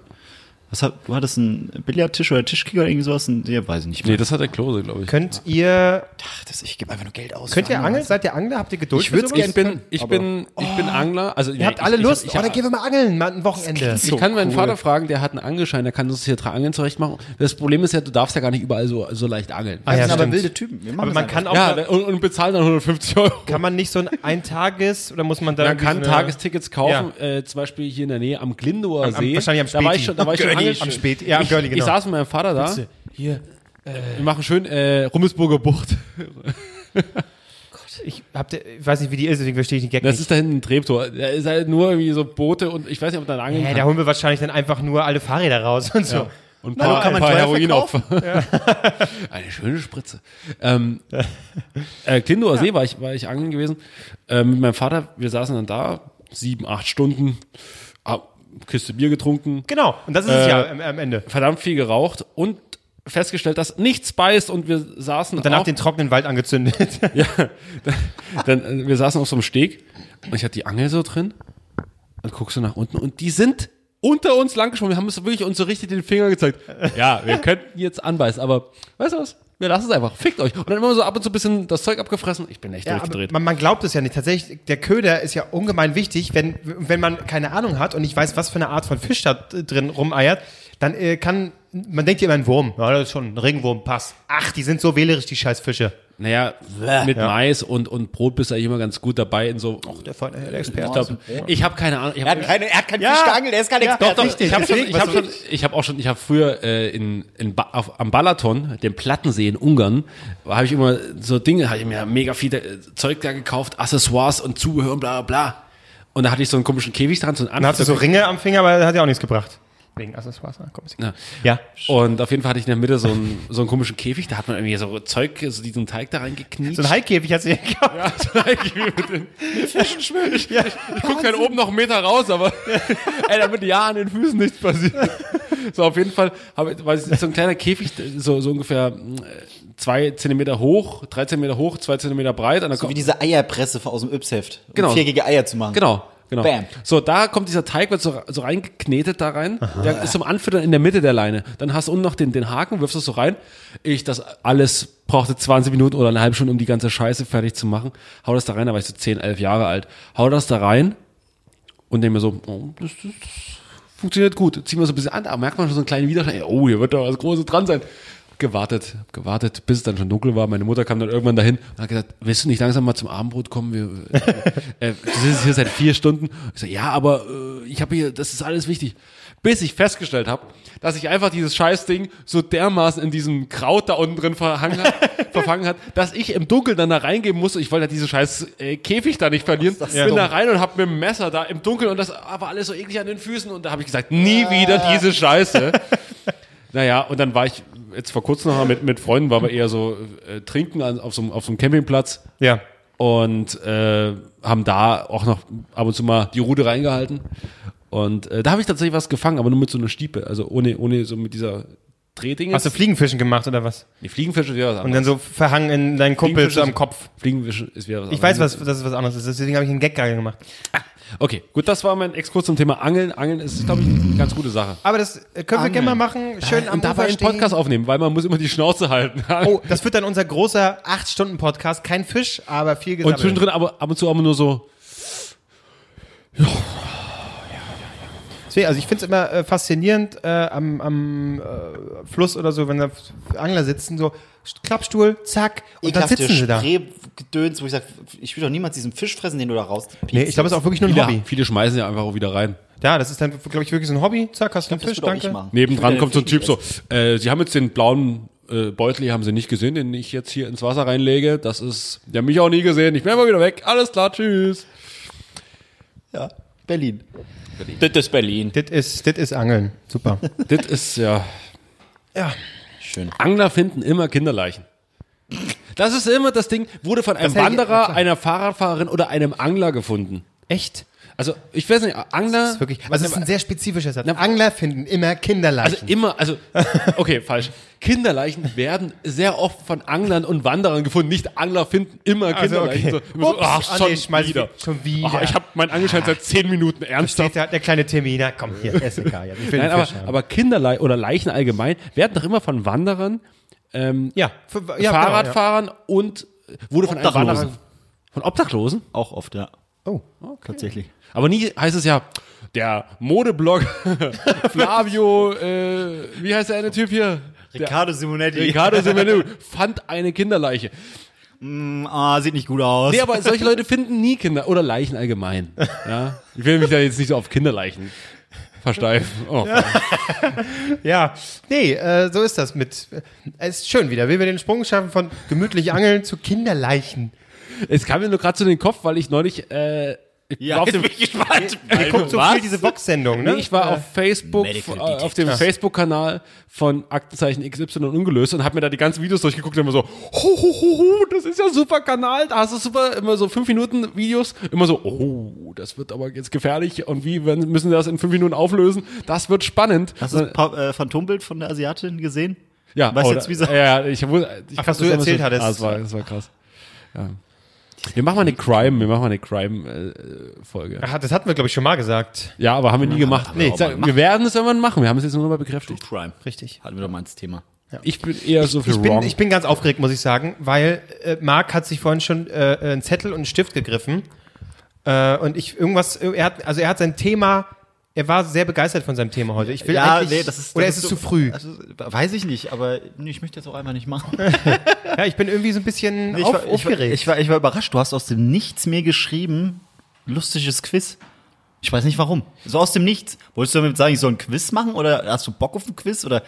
B: Was hat, du hattest einen Billardtisch oder Tischkicker oder irgendwie sowas? Ein, ja, weiß ich nicht
C: Nee,
B: mehr.
C: das hat der Klose, glaube ich.
A: könnt ihr,
B: Ach, das, ich gebe einfach nur Geld aus.
A: könnt ihr angeln? Seid ihr Angler? Habt ihr Geduld
B: Ich
A: für
B: würd's
A: sowas?
C: Ich bin, ich bin, ich bin Angler. Also,
A: Ihr habt alle Lust?
C: Ich,
A: oh, dann gehen wir mal angeln, mal ein Wochenende.
C: ich kann meinen Vater fragen, der hat einen Angelschein, der kann uns hier drei Angeln zurecht machen. Das Problem ist ja, du darfst ja gar nicht überall so, so leicht angeln.
A: Ah, ja,
B: Das sind aber
A: stimmt.
B: wilde Typen.
A: Aber
B: das
A: man kann auch,
C: Ja, und, und bezahlen dann 150 Euro.
A: kann man nicht so ein Eintages oder muss man da
C: Man kann
A: so
C: Tagestickets kaufen, äh, zum Beispiel hier in der Nähe am Glindower See.
A: wahrscheinlich am
C: Da war ich
A: Späti.
C: schon, da war ich schon Angeln.
A: am Späti. Ja, am Görli,
C: Ich
A: genau.
C: saß mit meinem Vater da. Hier, wir machen schön äh, Rummelsburger Bucht.
A: Ich, hab, ich weiß nicht, wie die ist, deswegen verstehe ich den Gag
C: Das
A: nicht.
C: ist da hinten ein Treptower. Da ist halt nur irgendwie so Boote und ich weiß nicht, ob da ein Angeln
A: Ja, da holen wir wahrscheinlich dann einfach nur alle Fahrräder raus und so.
C: Und ein
B: Na,
C: paar,
B: kann man
C: ein paar Heroinopfer. Eine schöne Spritze. Ähm, äh, Klindower See war ich, war ich angeln gewesen. Äh, mit meinem Vater, wir saßen dann da, sieben, acht Stunden, ah, Kiste Bier getrunken,
A: Genau, und das ist es
C: Äh,
A: ja am, am Ende.
C: verdammt viel geraucht und festgestellt, dass nichts beißt und wir saßen
A: Danach
C: auf,
A: den trockenen Wald angezündet.
C: ja, dann, äh, wir saßen auf so einem Steg und ich hatte die Angel so drin und guckst du nach unten und die sind unter uns lang geschwommen. Wir haben es wirklich uns so richtig den Finger gezeigt. Ja, wir könnten jetzt anbeißen, aber weißt du was? Wir lassen es einfach. Fickt euch. Und dann immer so ab und zu ein bisschen das Zeug abgefressen. Ich bin echt
A: Ja,
C: durchgedreht.
A: man, man glaubt es ja nicht. Tatsächlich, der Köder ist ja ungemein wichtig. Wenn, wenn man keine Ahnung hat und nicht weiß, was für eine Art von Fisch da drin rumeiert, dann äh, kann man denkt ja immer ein Wurm. Ja, das ist schon ein Regenwurm, passt. Ach, die sind so wählerisch, die scheiß Fische.
C: Naja, mit Mais und, und Brot bist du eigentlich immer ganz gut dabei in so.
A: Der, Freund- der Experte.
C: ich glaube, ich habe keine Ahnung. Ich
B: Er
C: hab,
B: hat, keine, er hat keinen
A: Ja.
B: Fisch geangelt, er ist kein
A: Ja,
B: Experte.
C: doch,
A: richtig,
C: ich habe ich habe schon, ich habe auch schon, ich habe früher äh, in, in ba auf, am Balaton, dem Plattensee in Ungarn, habe ich immer so Dinge, habe ich mir mega viel äh, Zeug da gekauft, Accessoires und Zubehör und bla bla bla. Und da hatte ich so einen komischen Käfig dran, so einen
A: Dann hast du so Ringe am Finger, aber das hat ja auch nichts gebracht. Wegen Accessoires. na, Komm.
C: Ja.
A: Ja.
C: Und auf jeden Fall hatte ich in der Mitte so einen, so einen komischen Käfig, da hat man irgendwie so Zeug, so diesen Teig da reingekniet.
A: So ein Haikäfig hat sie gekauft.
C: Ja, so ein Käfig mit den Fischen schwimmen. Ich, ich, ich guck dann oben noch einen Meter raus, aber ey, damit ja an den Füßen nichts passiert. So, auf jeden Fall, habe ich- weil es ist so ein kleiner Käfig, so, so ungefähr äh, zwei Zentimeter hoch, drei Zentimeter hoch, zwei Zentimeter breit.
B: So wie diese Eierpresse aus dem Yps-Heft. Um
C: Genau.
B: viereckige Eier zu machen.
C: Genau, genau.
B: Bam.
C: So, da kommt dieser Teig, wird so, so reingeknetet da rein. Der ist zum Anfüttern in der Mitte der Leine. Dann hast du unten noch den, den Haken, wirfst das so rein. Ich, das alles brauchte 20 Minuten oder eine halbe Stunde, um die ganze Scheiße fertig zu machen. Hau das da rein, da war ich so 10, 11 Jahre alt. Hau das da rein und denke mir so, oh, das, das funktioniert gut. Ziehen wir so ein bisschen an, da merkt man schon so einen kleinen Widerstand. Oh, hier wird da was Großes dran sein. Gewartet, hab gewartet, bis es dann schon dunkel war. Meine Mutter kam dann irgendwann dahin und hat gesagt, willst du nicht langsam mal zum Abendbrot kommen? Wir, äh, du sitzt hier seit vier Stunden. Ich so, ja, aber äh, ich habe hier, das ist alles wichtig. Bis ich festgestellt habe, dass ich einfach dieses Scheißding so dermaßen in diesem Kraut da unten drin verhangen hat, verfangen hat, dass ich im Dunkeln dann da reingeben musste. Ich wollte ja diese scheiß äh, Käfig da nicht verlieren. Bin da rein und hab mit dem Messer da im Dunkeln und das war alles so eklig an den Füßen und da habe ich gesagt, nie wieder diese Scheiße. Naja, und dann war ich jetzt vor kurzem noch mal mit, mit Freunden, waren wir eher so äh, trinken an, auf, so, einem- auf so einem Campingplatz
A: Ja.
C: und äh, haben da auch noch ab und zu mal die Rute reingehalten. Und äh, da habe ich tatsächlich was gefangen, aber nur mit so einer Stiepe, also ohne, ohne so mit dieser Drehding.
A: Hast du Fliegenfischen gemacht oder was?
C: Die Fliegenfische wäre was
A: Und dann
C: anderes.
A: so verhangen in deinen Kumpel am Kopf.
C: Fliegenfische ist wieder was
A: Ich weiß,
C: anderes.
A: was, dass es was anderes ist. Deswegen habe ich einen Gag gerade gemacht.
C: Okay, gut, das war mein Exkurs zum Thema Angeln. Angeln ist, glaube ich, eine ganz gute Sache.
A: Aber das äh, können wir gerne mal machen. Schön am
C: und dabei
A: Ufer
C: einen
A: stehen.
C: Podcast aufnehmen, weil man muss immer die Schnauze halten.
A: Oh, das wird dann unser großer 8-Stunden-Podcast. Kein Fisch, aber viel
C: Und
A: gesammelt.
C: zwischendrin aber ab und zu aber nur so,
A: Deswegen, also ich finde es immer äh, faszinierend äh, am, am äh, Fluss oder so, wenn da Angler sitzen, so Klappstuhl, zack, und dann sitzen sie da.
B: Spraygedöns, wo ich sage, ich will doch niemals diesen Fisch fressen, den du da raus.
A: Nee, ich glaube, es ist auch wirklich nur ein
C: viele,
A: Hobby.
C: viele schmeißen ja einfach auch wieder rein.
A: Ja, das ist dann, glaube ich, wirklich so ein Hobby. Zack, hast du einen Fisch, danke.
B: machen.
C: Nebendran kommt so ein Typ so, äh, Sie haben jetzt den blauen äh, Beutel, haben Sie nicht gesehen, den ich jetzt hier ins Wasser reinlege. Das ist, der hat mich auch nie gesehen. Ich bin immer wieder weg. Alles klar, tschüss.
B: Ja, Berlin. Das ist Berlin.
A: Das ist, das ist Angeln. Super.
C: Das ist ja,
A: ja.
B: Schön.
C: Angler finden immer Kinderleichen. Das ist immer das Ding, wurde von einem Wanderer, einer Fahrradfahrerin oder einem Angler gefunden.
A: Echt?
C: Also, ich weiß nicht, Angler.
A: Das ist wirklich, also das ist ein sehr spezifischer Satz. Angler finden immer Kinderleichen.
C: Also immer, also, okay, falsch. Kinderleichen werden sehr oft von Anglern und Wanderern gefunden. Nicht Angler finden immer
A: Also,
C: Kinderleichen.
A: okay.
C: So, immer so,
A: Ups,
C: ach,
A: ah,
C: schon
A: nee,
C: wieder.
A: schon wieder.
C: Ach, ich habe meinen Angelschein seit zehn Minuten ernsthaft.
A: Steht da der kleine Terminer, komm hier, ist egal. Ja,
C: Nein, aber, aber Kinderleichen oder Leichen allgemein werden doch immer von Wanderern,
A: ja, für, ja
C: Fahrradfahrern und wurde von
B: Obdachlosen.
C: Wanderer. Von Obdachlosen?
B: Auch oft, ja.
A: Genau, ja. Oh,
B: Tatsächlich.
C: Aber nie heißt es ja, der Modeblog Flavio, äh, wie heißt der eine Typ hier?
B: Riccardo Simonetti.
C: Ricardo Semenu fand eine Kinderleiche.
B: Ah, sieht nicht gut aus.
C: Nee, aber solche Leute finden nie Kinder oder Leichen allgemein. Ja? Ich will mich da jetzt nicht so auf Kinderleichen versteifen. Oh.
A: Ja, nee, äh, so ist das mit. Äh, es ist schön wieder, wie wir den Sprung schaffen von gemütlich Angeln zu Kinderleichen.
C: Es kam mir nur gerade zu den Kopf, weil ich neulich äh, ich
B: ja,
C: war auf dem,
B: bin ich gespannt.
A: Ihr guckt so
C: Was?
A: viel diese Vox-Sendung, ne?
C: Nee, ich war auf Facebook,
B: Medical
C: äh, auf dem. Facebook-Kanal von Aktenzeichen XY ungelöst und habe mir da die ganzen Videos durchgeguckt und immer so, ho, ho, ho, ho, das ist ja ein super Kanal, da hast du super, immer so fünf Minuten Videos, immer so, oh, das wird aber jetzt gefährlich und wie werden- müssen wir das in fünf Minuten auflösen? Das wird spannend.
B: Hast du das Pa- äh, Phantombild von der Asiatin gesehen?
C: Ja,
B: Weißt
C: oh,
B: jetzt, wie sie-
C: Ja, ja, ich, wusste- ich
A: Ach, was
C: das
A: du erzählt
C: schon-
A: hattest.
C: Ah, das, war, das war krass. Ja. Wir machen mal eine Crime, wir machen mal eine Crime-Folge.
A: Ach, das hatten wir, glaube ich, schon mal gesagt.
C: ja, aber haben wir nie gemacht.
B: haben wir
C: Nee, sag, wir werden es irgendwann machen, wir haben es jetzt nur noch mal bekräftigt.
B: Crime.
A: Richtig.
B: Hatten wir doch mal ins Thema.
C: Ich bin eher so für
A: Ich bin,
C: wrong.
A: ich bin ganz aufgeregt, muss ich sagen, weil äh, Marc hat sich vorhin schon äh, einen Zettel und einen Stift gegriffen. Äh, und ich irgendwas, er hat, also er hat sein Thema Er war sehr begeistert von seinem Thema heute. Ich will
B: Ja,
A: eigentlich,
B: nee, das ist.
A: oder
B: das
A: ist es
B: so-
A: zu früh?
B: Also, weiß ich nicht, aber ich möchte jetzt auch einfach nicht machen.
A: Ja, ich bin irgendwie so ein bisschen
B: ich,
A: auf,
B: war, ich, war,
A: aufgeregt.
B: ich, war, ich war überrascht. Du hast aus dem Nichts mir geschrieben, lustiges Quiz. Ich weiß nicht warum. So aus dem Nichts. Wolltest du damit sagen, ich soll ein Quiz machen oder hast du Bock auf ein Quiz oder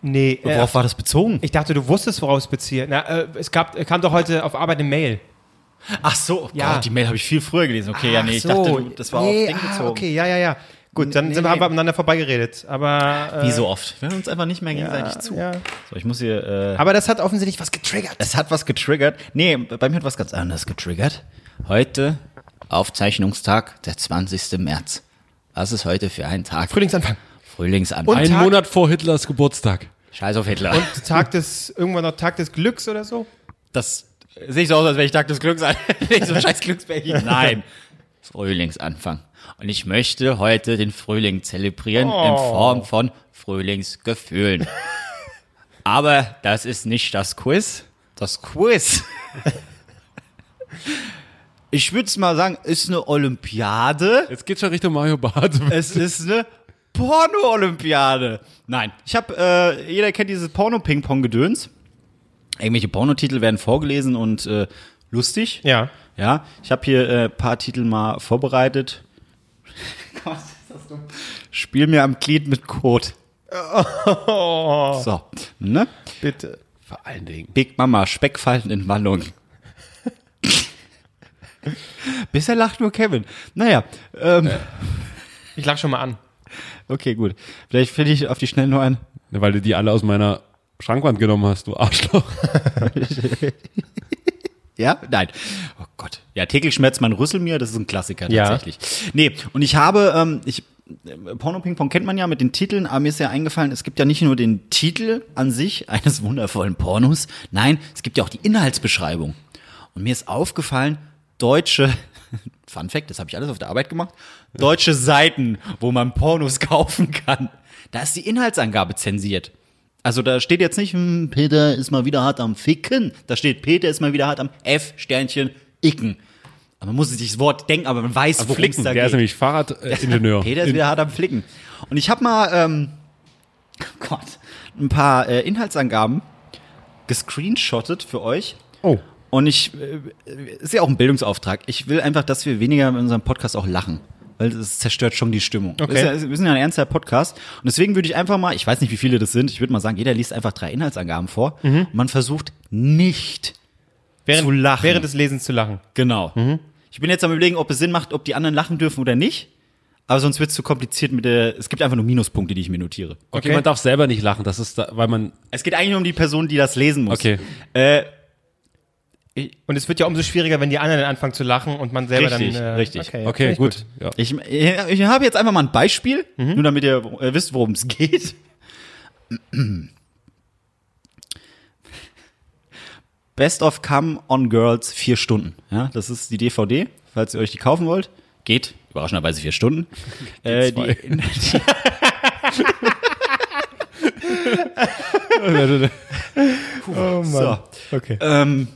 A: nee, äh,
B: worauf war das bezogen?
A: ich dachte, du wusstest, woraus es bezieht. Na, äh, es gab, kam doch heute auf Arbeit eine Mail.
B: Ach so, oh
A: Ja.
B: Gott, die Mail habe ich viel früher gelesen. Okay, ja, nee,
A: Ach
B: ich
A: so.
B: dachte, du, das war
A: nee,
B: auf Ding
A: ah,
B: bezogen.
A: Okay, ja, ja, ja. Gut, dann
B: Nee,
A: sind wir,
B: nee.
A: haben wir aneinander vorbeigeredet. Aber, äh,
B: Wie so oft. Wir hören uns einfach nicht mehr gegenseitig zu.
A: ja.
B: So, ich muss hier. Äh,
A: aber das hat offensichtlich was getriggert.
B: es hat was getriggert. Nee, bei mir hat was ganz anderes getriggert. Heute, Aufzeichnungstag, der 20. März. Was ist heute für ein Tag?
A: Frühlingsanfang.
B: Frühlingsanfang.
C: Ein
A: Tag-
C: Monat vor Hitlers Geburtstag.
B: Scheiß auf Hitler.
A: Und Tag des, irgendwann noch Tag des Glücks oder so?
B: das sehe ich so aus, als wäre ich Tag des Glücks an. Nicht so scheiß Glücksbärchen. Nein. Frühlingsanfang. Und ich möchte heute den Frühling zelebrieren in Form von Frühlingsgefühlen. Aber das ist nicht das Quiz. Das Quiz. Ich würde es mal sagen, ist eine Olympiade.
C: Jetzt geht's schon Richtung Mario Barth.
B: Es ist eine Porno-Olympiade. Nein, ich habe, äh, jeder kennt dieses Porno-Ping-Pong-Gedöns. Irgendwelche Pornotitel werden vorgelesen und äh, lustig.
A: Ja.
B: Ja, ich habe hier ein äh, paar Titel mal vorbereitet. Gott, ist das dumm. Spiel mir am Glied mit Code. So, ne?
A: Bitte.
C: Vor allen Dingen.
B: Big Mama, Speckfalten in Wallung. Bisher lacht nur Kevin. Naja, ähm,
A: Ich lach schon mal an.
B: okay, gut. Vielleicht finde ich auf die Schnelle nur ein.
C: Weil du die alle aus meiner Schrankwand genommen hast, du Arschloch.
B: Ja? Nein. Oh Gott. Ja, täglich schmerzt mein Rüssel mir, das ist ein Klassiker
A: Ja.
B: tatsächlich. Nee, und ich habe, ähm, ich, äh, Porno Ping Pong kennt man ja mit den Titeln, aber mir ist ja eingefallen, es gibt ja nicht nur den Titel an sich eines wundervollen Pornos, nein, es gibt ja auch die Inhaltsbeschreibung. Und mir ist aufgefallen, deutsche, Fun Fact, das habe ich alles auf der Arbeit gemacht, deutsche Seiten, wo man Pornos kaufen kann. Da ist die Inhaltsangabe zensiert. Also da steht jetzt nicht, hm, Peter ist mal wieder hart am Ficken. Da steht, Peter ist mal wieder hart am F-Sternchen Icken. Aber man muss sich das Wort denken, aber man weiß, worum es
C: Flicken.
B: da
C: Der ist
B: geht.
C: nämlich Fahrradingenieur.
B: Peter ist wieder hart am Flicken. Und ich habe mal, ähm, Gott, ein paar äh, Inhaltsangaben gescreenshottet für euch.
A: Oh.
B: Und ich, äh, ist ja auch ein Bildungsauftrag. Ich will einfach, dass wir weniger in unserem Podcast auch lachen. Weil das zerstört schon die Stimmung.
A: Okay.
B: Wir, sind ja, wir sind ja ein ernster Podcast. Und deswegen würde ich einfach mal, ich weiß nicht, wie viele das sind, ich würde mal sagen, jeder liest einfach drei Inhaltsangaben vor. Und man versucht nicht
A: Während,
B: zu lachen.
A: während des Lesens zu lachen.
B: Genau. Ich bin jetzt am überlegen, ob es Sinn macht, ob die anderen lachen dürfen oder nicht. Aber sonst wird es zu kompliziert mit der. Es gibt einfach nur Minuspunkte, die ich mir notiere.
C: Okay,
A: Okay.
C: man darf selber nicht lachen. Das ist da, weil man.
B: Es geht eigentlich nur um die Person, die das lesen muss.
C: Okay.
B: Äh,
A: Und es wird ja umso schwieriger, wenn die anderen dann anfangen zu lachen und man selber
B: Richtig,
A: dann. äh,
B: richtig.
A: Okay,
C: Okay,
A: ich
C: gut. Ja.
B: ich, ich habe jetzt einfach mal ein Beispiel, nur damit ihr äh, wisst, worum es geht. Best of Come on Girls vier Stunden. Ja, das ist die DVD, falls ihr euch die kaufen wollt. Geht überraschenderweise vier Stunden. äh, die,
A: Oh Mann.
B: so.
A: Okay.
B: Ähm,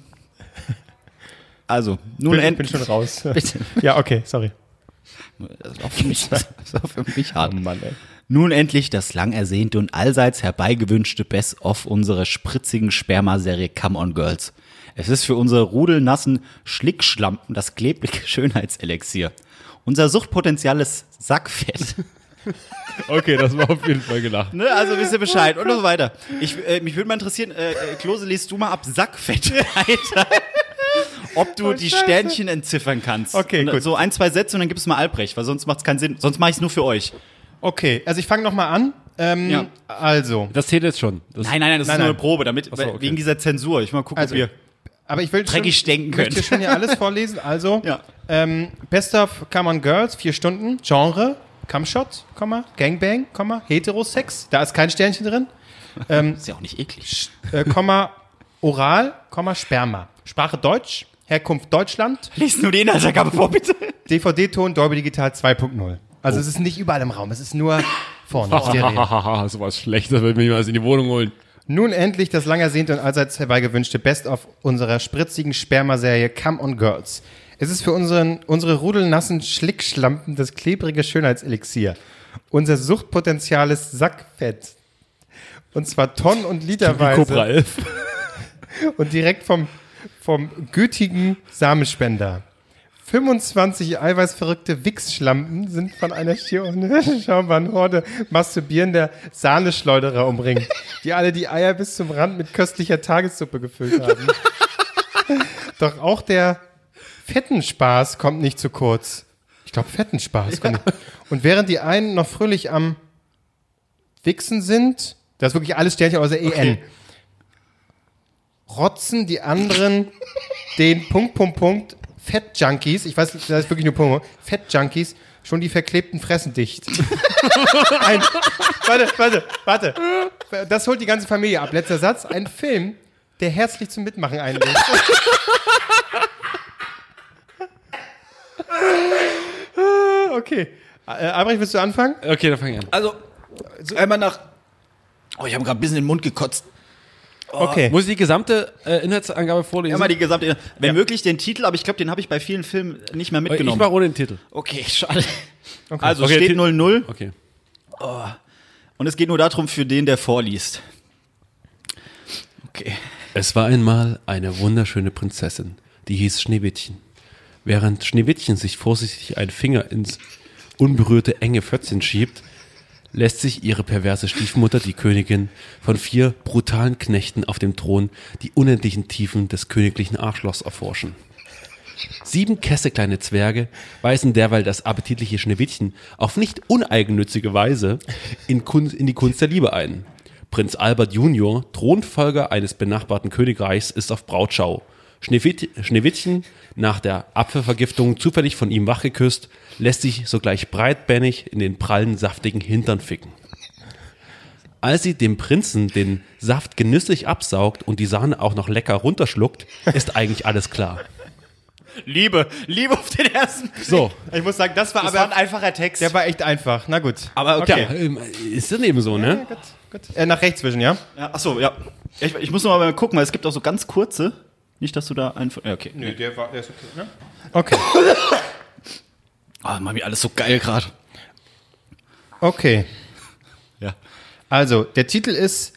B: also, nun
A: Bin, bin
B: endlich.
A: schon raus.
B: Bitte.
A: Ja, okay, sorry.
B: Das ist auch für mich, das auch für mich hart.
A: Mann, ey.
B: Nun endlich das lang ersehnte und allseits herbeigewünschte Best-of unserer spritzigen Spermaserie Come On Girls. Es ist für unsere rudelnassen Schlickschlampen das klebrige Schönheitselixier. Unser Suchtpotenzial ist Sackfett.
C: Okay, das war auf jeden Fall gelacht.
B: Ne, also wisst ihr Bescheid und so weiter. Ich, äh, mich würde mal interessieren, äh, äh, Klose, liest du mal ab Sackfett weiter. Ob du die
A: Scheiße.
B: Sternchen entziffern kannst.
A: Okay,
B: und,
A: gut.
B: So ein, zwei Sätze und dann gibst du mal Albrecht, weil sonst macht es keinen Sinn. Sonst mache ich es nur für euch.
A: Okay, also ich fange nochmal an. Ähm,
B: Ja.
A: Also,
C: Das zählt jetzt schon. Das,
B: Nein, nein, nein, das
A: Nein,
B: ist nur
A: nein.
B: eine Probe, damit,
C: so, okay.
B: wegen dieser Zensur. Ich mal gucken,
A: Also,
B: ob ihr.
A: aber ich will
B: Dreckig
A: schon,
B: denken
A: möchte
B: könnt.
A: schon hier alles vorlesen. Also,
B: Ja.
A: ähm, Best of Come On Girls, vier Stunden. Genre, Cumshot, Komma, Gangbang, Komma, Heterosex. Da ist kein Sternchen drin.
B: Ist ja auch nicht eklig.
A: Äh, Komma, Oral, Komma, Sperma. Sprache Deutsch, Herkunft Deutschland,
B: Lies nur die Inhaltsangabe vor, bitte.
A: DVD-Ton, Dolby Digital 2.0. Also es ist nicht überall im Raum, es ist nur vorne. Stereo.
C: Hahaha, sowas Schlechtes, will mir jemals in die Wohnung holen.
A: Nun endlich das lang ersehnte und allseits herbeigewünschte Best-of unserer spritzigen Spermaserie Come On Girls. Es ist für unseren, unsere rudelnassen Schlickschlampen das klebrige Schönheitselixier. Unser Suchtpotenzial ist Sackfett. Und zwar Tonnen und
C: Wie Cobra
A: Literweise
C: 11. und
A: direkt vom, vom gütigen Samenspender. 25 eiweißverrückte Wichsschlampen sind von einer schier unschaumbaren Horde masturbierender Sahneschleuderer umringt, die alle die Eier bis zum Rand mit köstlicher Tagessuppe gefüllt haben. Doch auch der Fettenspaß kommt nicht zu kurz. Ich glaube, Fettenspaß. kommt nicht. Und während die einen noch fröhlich am Wichsen sind, das ist wirklich alles Sternchen außer EN, rotzen die anderen den Punkt, Punkt, Punkt Fettjunkies, ich weiß, das ist wirklich nur Punkt, Fettjunkies, schon die verklebten Fressen dicht. Ein, warte, warte, warte. Das holt die ganze Familie ab. Letzter Satz. Ein Film, der herzlich zum Mitmachen einlädt. okay. Äh, Albrecht, willst du anfangen?
C: Okay, dann fang ich an.
B: Also, einmal nach. Oh, ich habe gerade ein bisschen in den Mund gekotzt.
A: Okay.
C: Muss ich die gesamte äh, Inhaltsangabe vorlesen?
B: Ja, mal die gesamte. Wenn möglich den Titel, aber ich glaube, den habe ich bei vielen Filmen nicht mehr
C: ich
B: mitgenommen.
C: mache ohne den Titel.
B: okay, schade. Also
C: Okay,
B: steht
C: Ti-
B: 0-0
C: Okay.
B: und es geht nur darum, für den, der vorliest. Okay.
C: Es war einmal eine wunderschöne Prinzessin, die hieß Schneewittchen. Während Schneewittchen sich vorsichtig einen Finger ins unberührte enge Fötzchen schiebt, lässt sich ihre perverse Stiefmutter, die Königin, von vier brutalen Knechten auf dem Thron die unendlichen Tiefen des königlichen Arschlochs erforschen. Sieben kesse kleine Zwerge weisen derweil das appetitliche Schneewittchen auf nicht uneigennützige Weise in, Kun in die Kunst der Liebe ein. Prinz Albert Junior, Thronfolger eines benachbarten Königreichs, ist auf Brautschau. Schneewitt Schneewittchen, nach der Apfelvergiftung zufällig von ihm wachgeküsst, lässt sich sogleich breitbännig in den prallen, saftigen Hintern ficken. Als sie dem Prinzen den Saft genüsslich absaugt und die Sahne auch noch lecker runterschluckt, ist eigentlich alles klar.
B: Liebe, Liebe auf den ersten Blick.
C: So,
A: Ich muss sagen, das war
B: Das
A: aber.
B: war ein einfacher Text.
A: der war echt einfach. Na gut.
B: aber okay.
C: ja, ähm, ist dann eben so, ne?
A: Gut, gut. Äh, nach rechts zwischen, ja?
B: Ja, achso, ja. Ich, ich muss noch mal gucken, weil es gibt auch so ganz kurze. Nicht, dass du da einfach. Ja, okay.
A: Nee, der war, der ist okay, ne? Okay.
B: Oh, Mami, alles so geil gerade.
A: Okay.
B: Ja.
A: Also, der Titel ist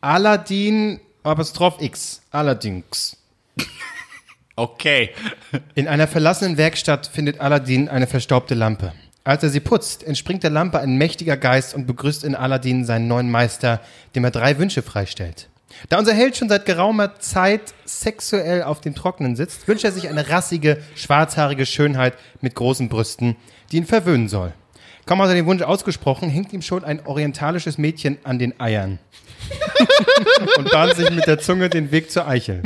A: Aladdin Apostroph X. Aladdins.
B: Okay.
A: In einer verlassenen Werkstatt findet Aladdin eine verstaubte Lampe. Als er sie putzt, entspringt der Lampe ein mächtiger Geist und begrüßt in Aladdin seinen neuen Meister, dem er drei Wünsche freistellt. Da unser Held schon seit geraumer Zeit sexuell auf dem Trockenen sitzt, wünscht er sich eine rassige, schwarzhaarige Schönheit mit großen Brüsten, die ihn verwöhnen soll. Kaum hat er den Wunsch ausgesprochen, hängt ihm schon ein orientalisches Mädchen an den Eiern und bahnt sich mit der Zunge den Weg zur Eichel.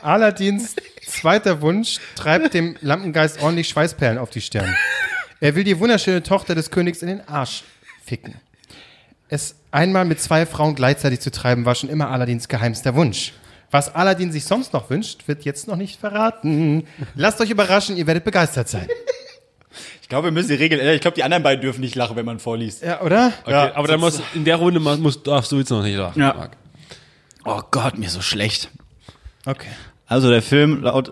A: Aladins zweiter Wunsch treibt dem Lampengeist ordentlich Schweißperlen auf die Stirn. Er will die wunderschöne Tochter des Königs in den Arsch ficken. Es einmal mit zwei Frauen gleichzeitig zu treiben, war schon immer Aladins geheimster Wunsch. Was Aladin sich sonst noch wünscht, wird jetzt noch nicht verraten. Lasst euch überraschen, ihr werdet begeistert sein.
B: Ich glaube, wir müssen die Regeln ändern. Ich glaube, die anderen beiden dürfen nicht lachen, wenn man vorliest.
A: Ja, oder?
C: Okay, aber dann muss in der Runde ma- muss, darfst du jetzt noch nicht lachen.
B: Ja.
C: Marc.
B: Oh Gott, mir ist so schlecht.
A: Okay.
B: Also der Film laut.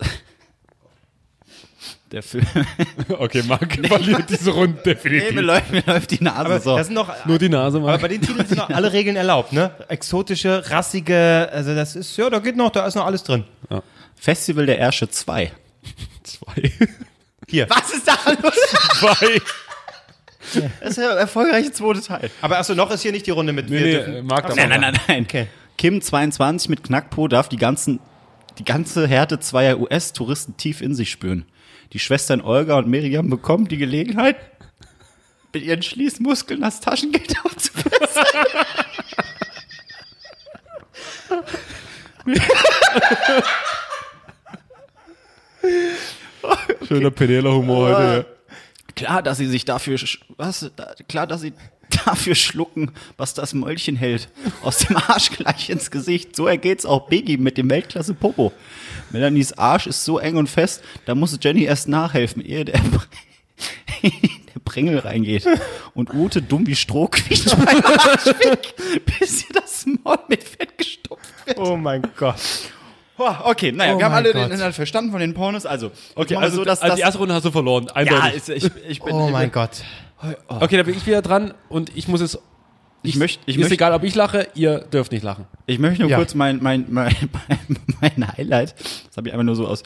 B: Der Film.
C: Okay, Marc verliert diese Runde
B: Nee,
C: definitiv.
B: mir, läuft, mir läuft die Nase
A: Aber
B: so.
A: das sind noch,
C: Nur die Nase,
A: aber
C: Marc.
A: bei den Titeln sind noch alle Regeln erlaubt, ne? Exotische, rassige, also das ist, ja, da geht noch, da ist noch alles drin.
B: Festival der Ärsche 2.
C: Zwei.
A: Hier.
B: Was ist da los?
C: Zwei.
B: Das ist der erfolgreiche zweite Teil.
A: Aber achso, noch ist hier nicht die Runde mit.
C: Nee,
A: wir
C: nee,
A: dürfen-
C: äh, Marc darf
B: Nein, nein, nein, nein.
A: Okay.
B: Kim 22 mit Knackpo darf die ganzen die ganze Härte zweier US-Touristen tief in sich spüren. Die Schwestern Olga und Miriam bekommen die Gelegenheit, mit ihren Schließmuskeln das Taschengeld aufzubessern.
C: Schöner Penela-Humor heute.
B: Klar, dass sie sich dafür, was, da, klar, dass sie dafür schlucken, was das Mäulchen hält. Aus dem Arsch gleich ins Gesicht. So ergeht's auch Biggie mit dem Weltklasse Popo. Melanies Arsch ist so eng und fest, da muss Jenny erst nachhelfen, ehe der, der Prängel reingeht. Und Ute dumm wie Stroh quietscht beim Arsch weg, bis ihr das Maul mit Fett gestopft wird.
A: Oh mein Gott.
B: Okay, naja,
A: Oh
B: wir haben alle
A: Gott.
B: den Inhalt verstanden von den Pornos. Also,
C: Okay, also,
B: so, dass
C: also
B: das,
C: die erste Runde hast du verloren.
B: ja,
C: Eindeutig.
B: ist, ich, ich bin,
A: Oh
B: ich
A: mein
B: bin,
A: Gott.
C: Okay, da bin ich wieder dran und ich muss es.
B: Ich möchte, ich
C: ist
B: möchte,
C: egal, ob ich lache, ihr dürft nicht lachen.
B: ich möchte nur
A: Ja.
B: kurz mein, mein, mein, mein, mein Highlight. Das habe ich einfach nur so aus.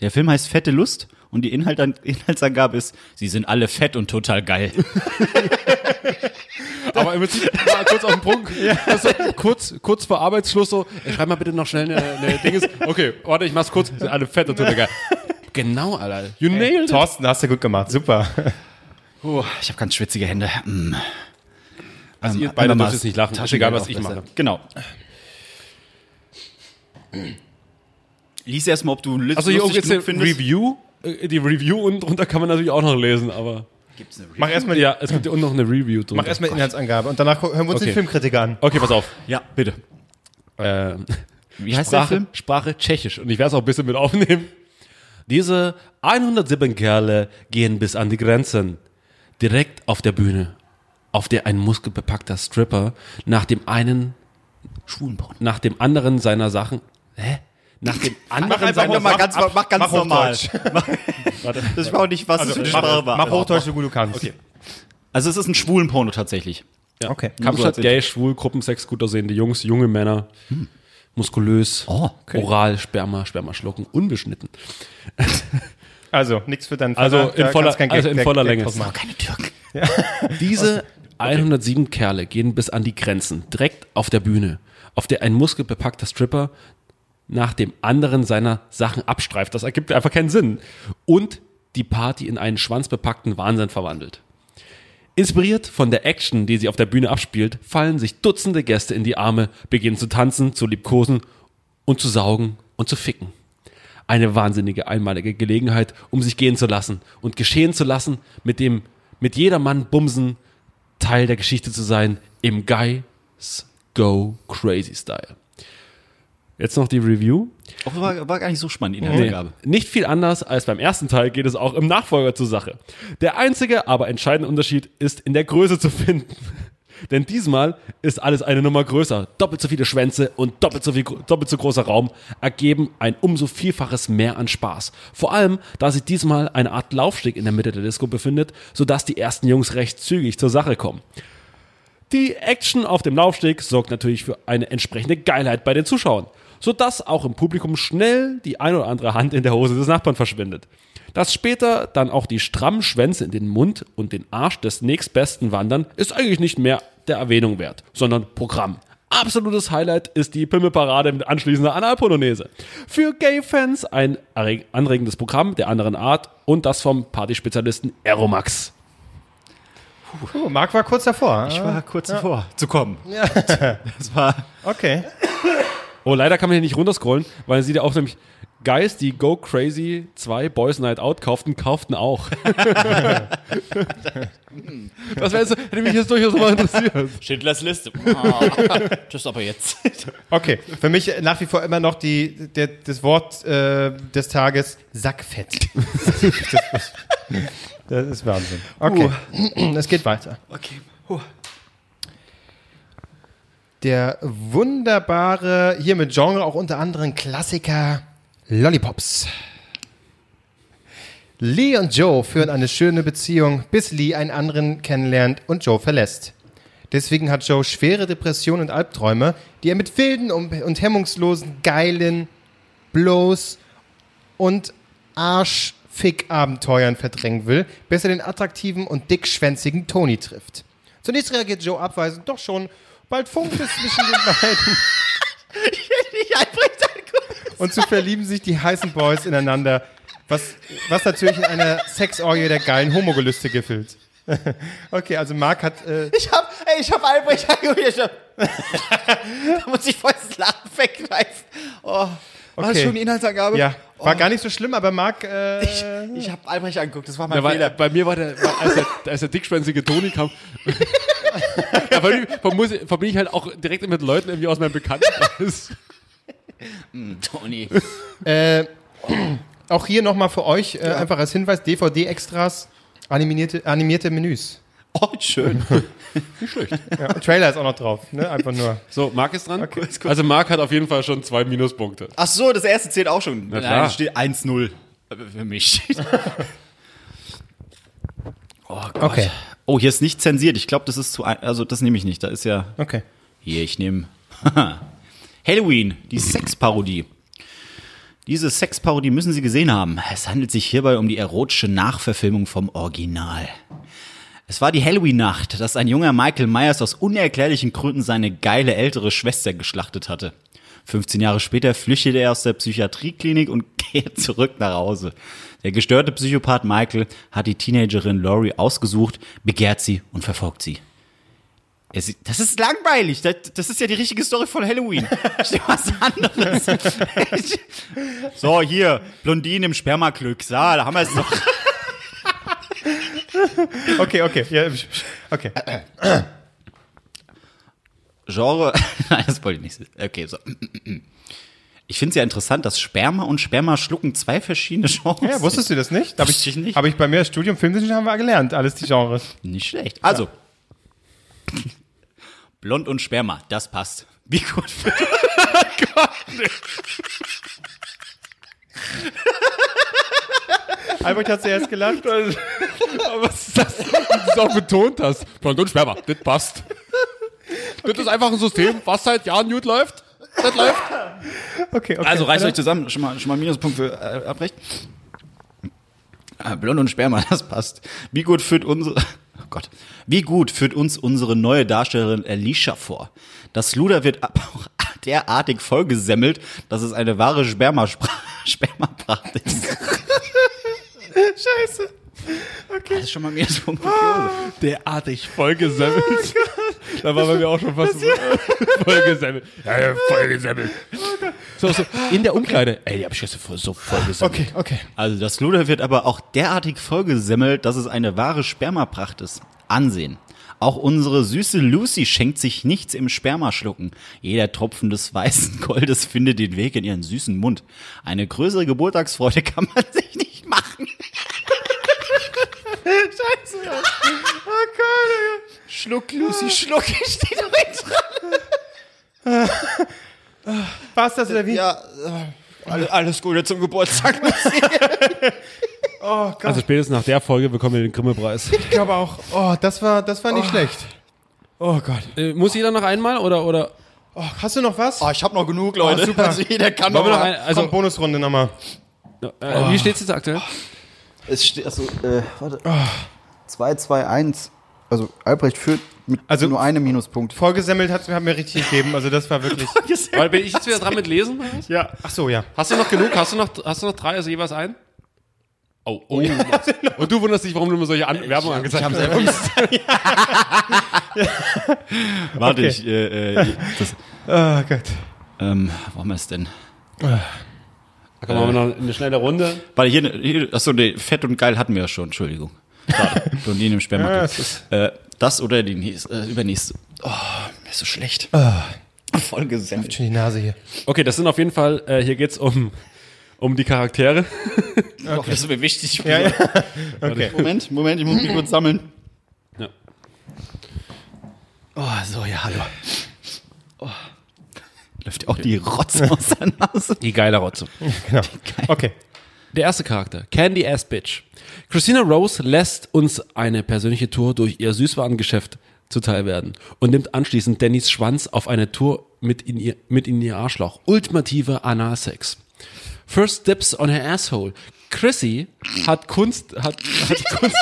B: Der Film heißt Fette Lust und die Inhalt, Inhaltsangabe ist, sie sind alle fett und total geil.
C: Aber im Prinzip mal kurz auf den Punkt. Also, kurz, kurz vor Arbeitsschluss so, ey, schreib mal bitte noch schnell eine, eine Dinges. Okay, warte, ich mach's kurz. Sind alle fett und total geil. Genau, Alter. You nailed it.
A: Thorsten, hast du gut gemacht. Super.
B: Oh, ich habe ganz schwitzige Hände. Mm.
C: Also ihr
B: Ähm,
C: beide
B: einmal
C: dürft jetzt nicht lachen. Ist egal, was ich
B: besser.
C: mache.
B: Genau. Lies erstmal, ob du lustig,
C: Also hier oben
B: genug
C: eine
B: findest.
C: Review. Äh, Die Review unten drunter kann man natürlich auch noch lesen, aber.
B: Gibt's eine Review?
A: Mach erstmal
C: Ja, es gibt hier unten noch eine Review drunter.
A: mach erstmal Inhaltsangabe und danach hören wir uns
C: Okay.
A: den Filmkritiker an.
C: Okay, pass auf.
B: Ja, bitte.
C: Ähm,
B: Wie heißt der
C: Sprache,
B: Film?
C: Sprache Tschechisch. Und ich werde es auch ein bisschen mit aufnehmen. Diese 107 Kerle gehen bis an die Grenzen. Direkt auf der Bühne, auf der ein muskelbepackter Stripper nach dem einen,
B: Schwulenporn.
C: nach dem anderen seiner Sachen, hä? Nach dem anderen
B: einfach
C: seiner
B: mal
C: Sachen
B: ganz,
C: ab-
B: mach ganz
A: mach
B: normal.
A: Hochdeutsch.
C: Warte.
B: Das war auch nicht, was es für eine Sprache war.
A: Mach Hochdeutsch, so gut du kannst. Okay.
B: Also es ist ein Schwulenporno tatsächlich.
A: okay.
C: Kampfstadt, gay, schwul, Gruppensex, gut aussehende Jungs, junge Männer, muskulös,
B: Oh, okay.
C: oral, Sperma, Sperma schlucken, unbeschnitten.
A: Also, nichts für deinen
C: Also
A: Vater,
C: in
A: da
C: voller-
A: kein
C: also in voller Länge.
A: machen.
B: Keine Türken.
C: Diese 107 Kerle gehen bis an die Grenzen, direkt auf der Bühne, auf der ein muskelbepackter Stripper nach dem anderen seiner Sachen abstreift. Das ergibt einfach keinen Sinn. Und die Party in einen schwanzbepackten Wahnsinn verwandelt. Inspiriert von der Action, die sie auf der Bühne abspielt, fallen sich Dutzende Gäste in die Arme, beginnen zu tanzen, zu liebkosen und zu saugen und zu ficken. Eine wahnsinnige einmalige Gelegenheit, um sich gehen zu lassen und geschehen zu lassen, mit dem mit jedermann Bumsen Teil der Geschichte zu sein, im Guys Go Crazy Style. Jetzt noch die Review.
B: Auch war, war gar nicht so spannend, die
C: Nee.
B: Inhaltsangabe.
C: Nicht viel anders als beim ersten Teil geht es auch im Nachfolger zur Sache. Der einzige, aber entscheidende Unterschied ist in der Größe zu finden. Denn diesmal ist alles eine Nummer größer. Doppelt so viele Schwänze und doppelt so, viel, doppelt so großer Raum ergeben ein umso vielfaches mehr an Spaß. Vor allem, da sich diesmal eine Art Laufsteg in der Mitte der Disco befindet, sodass die ersten Jungs recht zügig zur Sache kommen. Die Action auf dem Laufsteg sorgt natürlich für eine entsprechende Geilheit bei den Zuschauern, sodass auch im Publikum schnell die ein oder andere Hand in der Hose des Nachbarn verschwindet. Dass später dann auch die strammen Schwänze in den Mund und den Arsch des nächstbesten wandern, ist eigentlich nicht mehr der Erwähnung wert, sondern Programm. Absolutes Highlight ist die Pimmelparade mit anschließender Analpolonaise. Für Gay-Fans ein anregendes Programm der anderen Art und das vom Partyspezialisten Aeromax.
A: Oh, Marc war kurz davor.
B: Ich war kurz davor zu kommen. Das war
A: Okay.
C: Oh, leider kann man hier nicht runterscrollen, weil sieht ja auch nämlich Guys, die Go Crazy 2 Boys Night Out kauften, kauften auch. das wäre jetzt, hätte mich jetzt durchaus mal interessiert.
B: Schindlers Liste. Ah, das aber jetzt.
A: Okay. Für mich nach wie vor immer noch die, der, das Wort äh, des Tages Sackfett. das ist Wahnsinn. Okay. Es geht weiter.
B: Okay.
A: Der wunderbare, hier mit Genre auch unter anderem Klassiker Lollipops. Lee und Joe führen eine schöne Beziehung, bis Lee einen anderen kennenlernt und Joe verlässt. Deswegen hat Joe schwere Depressionen und Albträume, die er mit wilden und hemmungslosen, geilen Blows und Arschfick-Abenteuern verdrängen will, bis er den attraktiven und dickschwänzigen Tony trifft. Zunächst reagiert Joe abweisend, doch schon bald funkt es zwischen den beiden. Und so verlieben sich die heißen Boys ineinander, was, was natürlich in einer Sexorgie der geilen Homogelüste giftet. Okay, also Marc hat, äh,
B: Ich hab, ey, ich hab Albrecht angerufen. da muss ich voll das Lachen wegreißen. Oh, war das
A: Okay.
B: schon die Inhaltsangabe?
A: ja, war
B: oh,
A: gar nicht so schlimm, aber Marc, äh,
B: Ich, ich hab Albrecht angeguckt, das war mein
C: Ja, weil,
B: Fehler.
C: bei mir war der, war, als, der, als der dickschwänzige Toni kam, da verbinde ich, verbinde ich- verbinde ich halt auch direkt mit Leuten irgendwie aus meinem Bekanntenkreis.
B: Tony.
A: äh, auch hier nochmal für euch, äh, einfach als Hinweis, DVD-Extras, animierte, animierte Menüs.
B: Oh, schön.
A: Ja, und Trailer ist auch noch drauf, ne? Einfach nur.
C: So, Marc ist dran.
B: ist gut.
C: Also Marc hat auf jeden Fall schon zwei Minuspunkte.
B: Ach so, das erste zählt auch schon.
C: Na
B: Nein,
C: klar.
B: es steht 1-0 für mich. Oh Gott.
A: Okay.
B: Oh, hier ist nicht zensiert. Ich glaube, das ist zu ein, also das nehme ich nicht. Da ist ja
A: Okay.
B: hier, ich nehme Halloween, die Sexparodie. Diese Sexparodie müssen Sie gesehen haben. Es handelt sich hierbei um die erotische Nachverfilmung vom Original. Es war die Halloween-Nacht, dass ein junger Michael Myers aus unerklärlichen Gründen seine geile ältere Schwester geschlachtet hatte. 15 Jahre später flüchtete er aus der Psychiatrieklinik und kehrt zurück nach Hause. Der gestörte Psychopath Michael hat die Teenagerin Laurie ausgesucht, begehrt sie und verfolgt sie. Das ist langweilig. Das, das ist ja die richtige Story von Halloween. Steht was anderes. so, hier, Blondine im Spermaglück. So, da haben wir es noch.
A: Okay, okay. Ja, okay.
B: Genre. Nein, das wollte ich nicht. Okay, so. Ich finde es ja interessant, dass Sperma und Sperma schlucken zwei verschiedene Genres.
A: Ja, wusstest du das nicht? Habe
B: Wusste ich nicht.
A: Habe ich bei mir das Studium Filmwissenschaft haben wir gelernt, alles die Genres.
B: Nicht schlecht. Also. Blond und Sperma, das passt. Wie gut.
A: Albrecht hat zuerst gelacht.
C: Was ist das? Dass du auch betont hast. Blond und Sperma, das passt. Das ist einfach ein System, was seit Jahren gut läuft. Das läuft.
A: Okay, okay.
B: Also reißt euch zusammen. Schon mal, schon mal Minuspunkt für äh, Abrecht. Ah, Blond und Sperma, das passt. Wie gut führt unsere. Gott. Wie gut führt uns unsere neue Darstellerin Alicia vor? Das Luder wird auch derartig vollgesemmelt, dass es eine wahre Sperma Spermapracht ist.
A: Scheiße.
B: Das ist schon mal Minuspunkt für Klose.
C: Derartig vollgesemmelt. da war bei mir auch schon fast vollgesemmelt. Ja, ja, vollgesemmelt. So, so, in der Umkleide. Ey, die hab ich jetzt voll, so vollgesemmelt.
A: Okay, okay.
B: Also das Luder wird aber auch derartig vollgesemmelt, dass es eine wahre Spermapracht ist. Ansehen. Auch unsere süße Lucy schenkt sich nichts im Spermaschlucken. Jeder Tropfen des weißen Goldes findet den Weg in ihren süßen Mund. Eine größere Geburtstagsfreude kann man sich nicht machen.
A: Scheiße. Oh Gott.
B: Schluck, Lucy, schluck, ich stehe da dran.
A: War's das oder wie?
B: Ja, äh, alle- alles Gute zum Geburtstag.
A: Oh Gott.
C: Also spätestens nach der Folge bekommen wir den Grimme-Preis.
A: ich glaube auch. Oh, das war, das war nicht schlecht. Oh Gott.
C: Äh, muss jeder noch einmal oder, oder?
A: Oh, hast du noch was?
B: Oh, ich habe noch genug, Leute.
A: Oh, super.
B: Also jeder kann
C: Wollen
B: noch
C: wir noch ein, also,
A: Komm, Bonusrunde nochmal.
C: äh, wie steht's jetzt aktuell?
E: Es steht, also, äh, warte. 2, 2, 1. Also, Albrecht führt mit
A: Also-
E: nur einem Minuspunkt.
A: Vollgesemmelt hat hat mir richtig gegeben. Also das war wirklich.
C: Weil bin ich jetzt wieder dran mit Lesen?
A: ja. Ach so, ja.
C: Hast du noch genug? Hast du noch, hast du noch drei, also jeweils ein? Oh, oh. Und du wunderst dich, warum du immer solche An Werbung angezeigt hast.
B: Warte,
A: Okay.
B: ich, äh, äh, das,
A: Oh Gott.
B: ähm, wir es denn?
C: Da kommen wir noch eine schnelle Runde.
B: Warte, hier, hier achso, nee, Fett und geil hatten wir ja schon, Entschuldigung. Schade. Blondine im
A: Ja, es ist-
B: äh, das oder die nächste, äh, übernächste. Oh, mir ist so schlecht. Voll gesendet.
A: Schon die Nase hier.
C: Okay, das sind auf jeden Fall, äh, hier geht's um, um die Charaktere.
B: Oh, das ist mir wichtig.
A: Ja, ja. Okay.
B: Moment, Moment, ich muss mich kurz sammeln.
C: Ja.
B: Oh, so, ja, hallo. Oh. Läuft auch die Rotze aus der Nase.
C: Die geile Rotze.
A: Genau. Okay.
C: Der erste Charakter, Candy Ass Bitch. Christina Rose lässt uns eine persönliche Tour durch ihr Süßwarengeschäft zuteil werden und nimmt anschließend Dannys Schwanz auf eine Tour mit in ihr, mit in ihr Arschloch. Ultimativer Analsex. First Dips on her Asshole. Chrissy hat Kunst, hat, hat Kunst,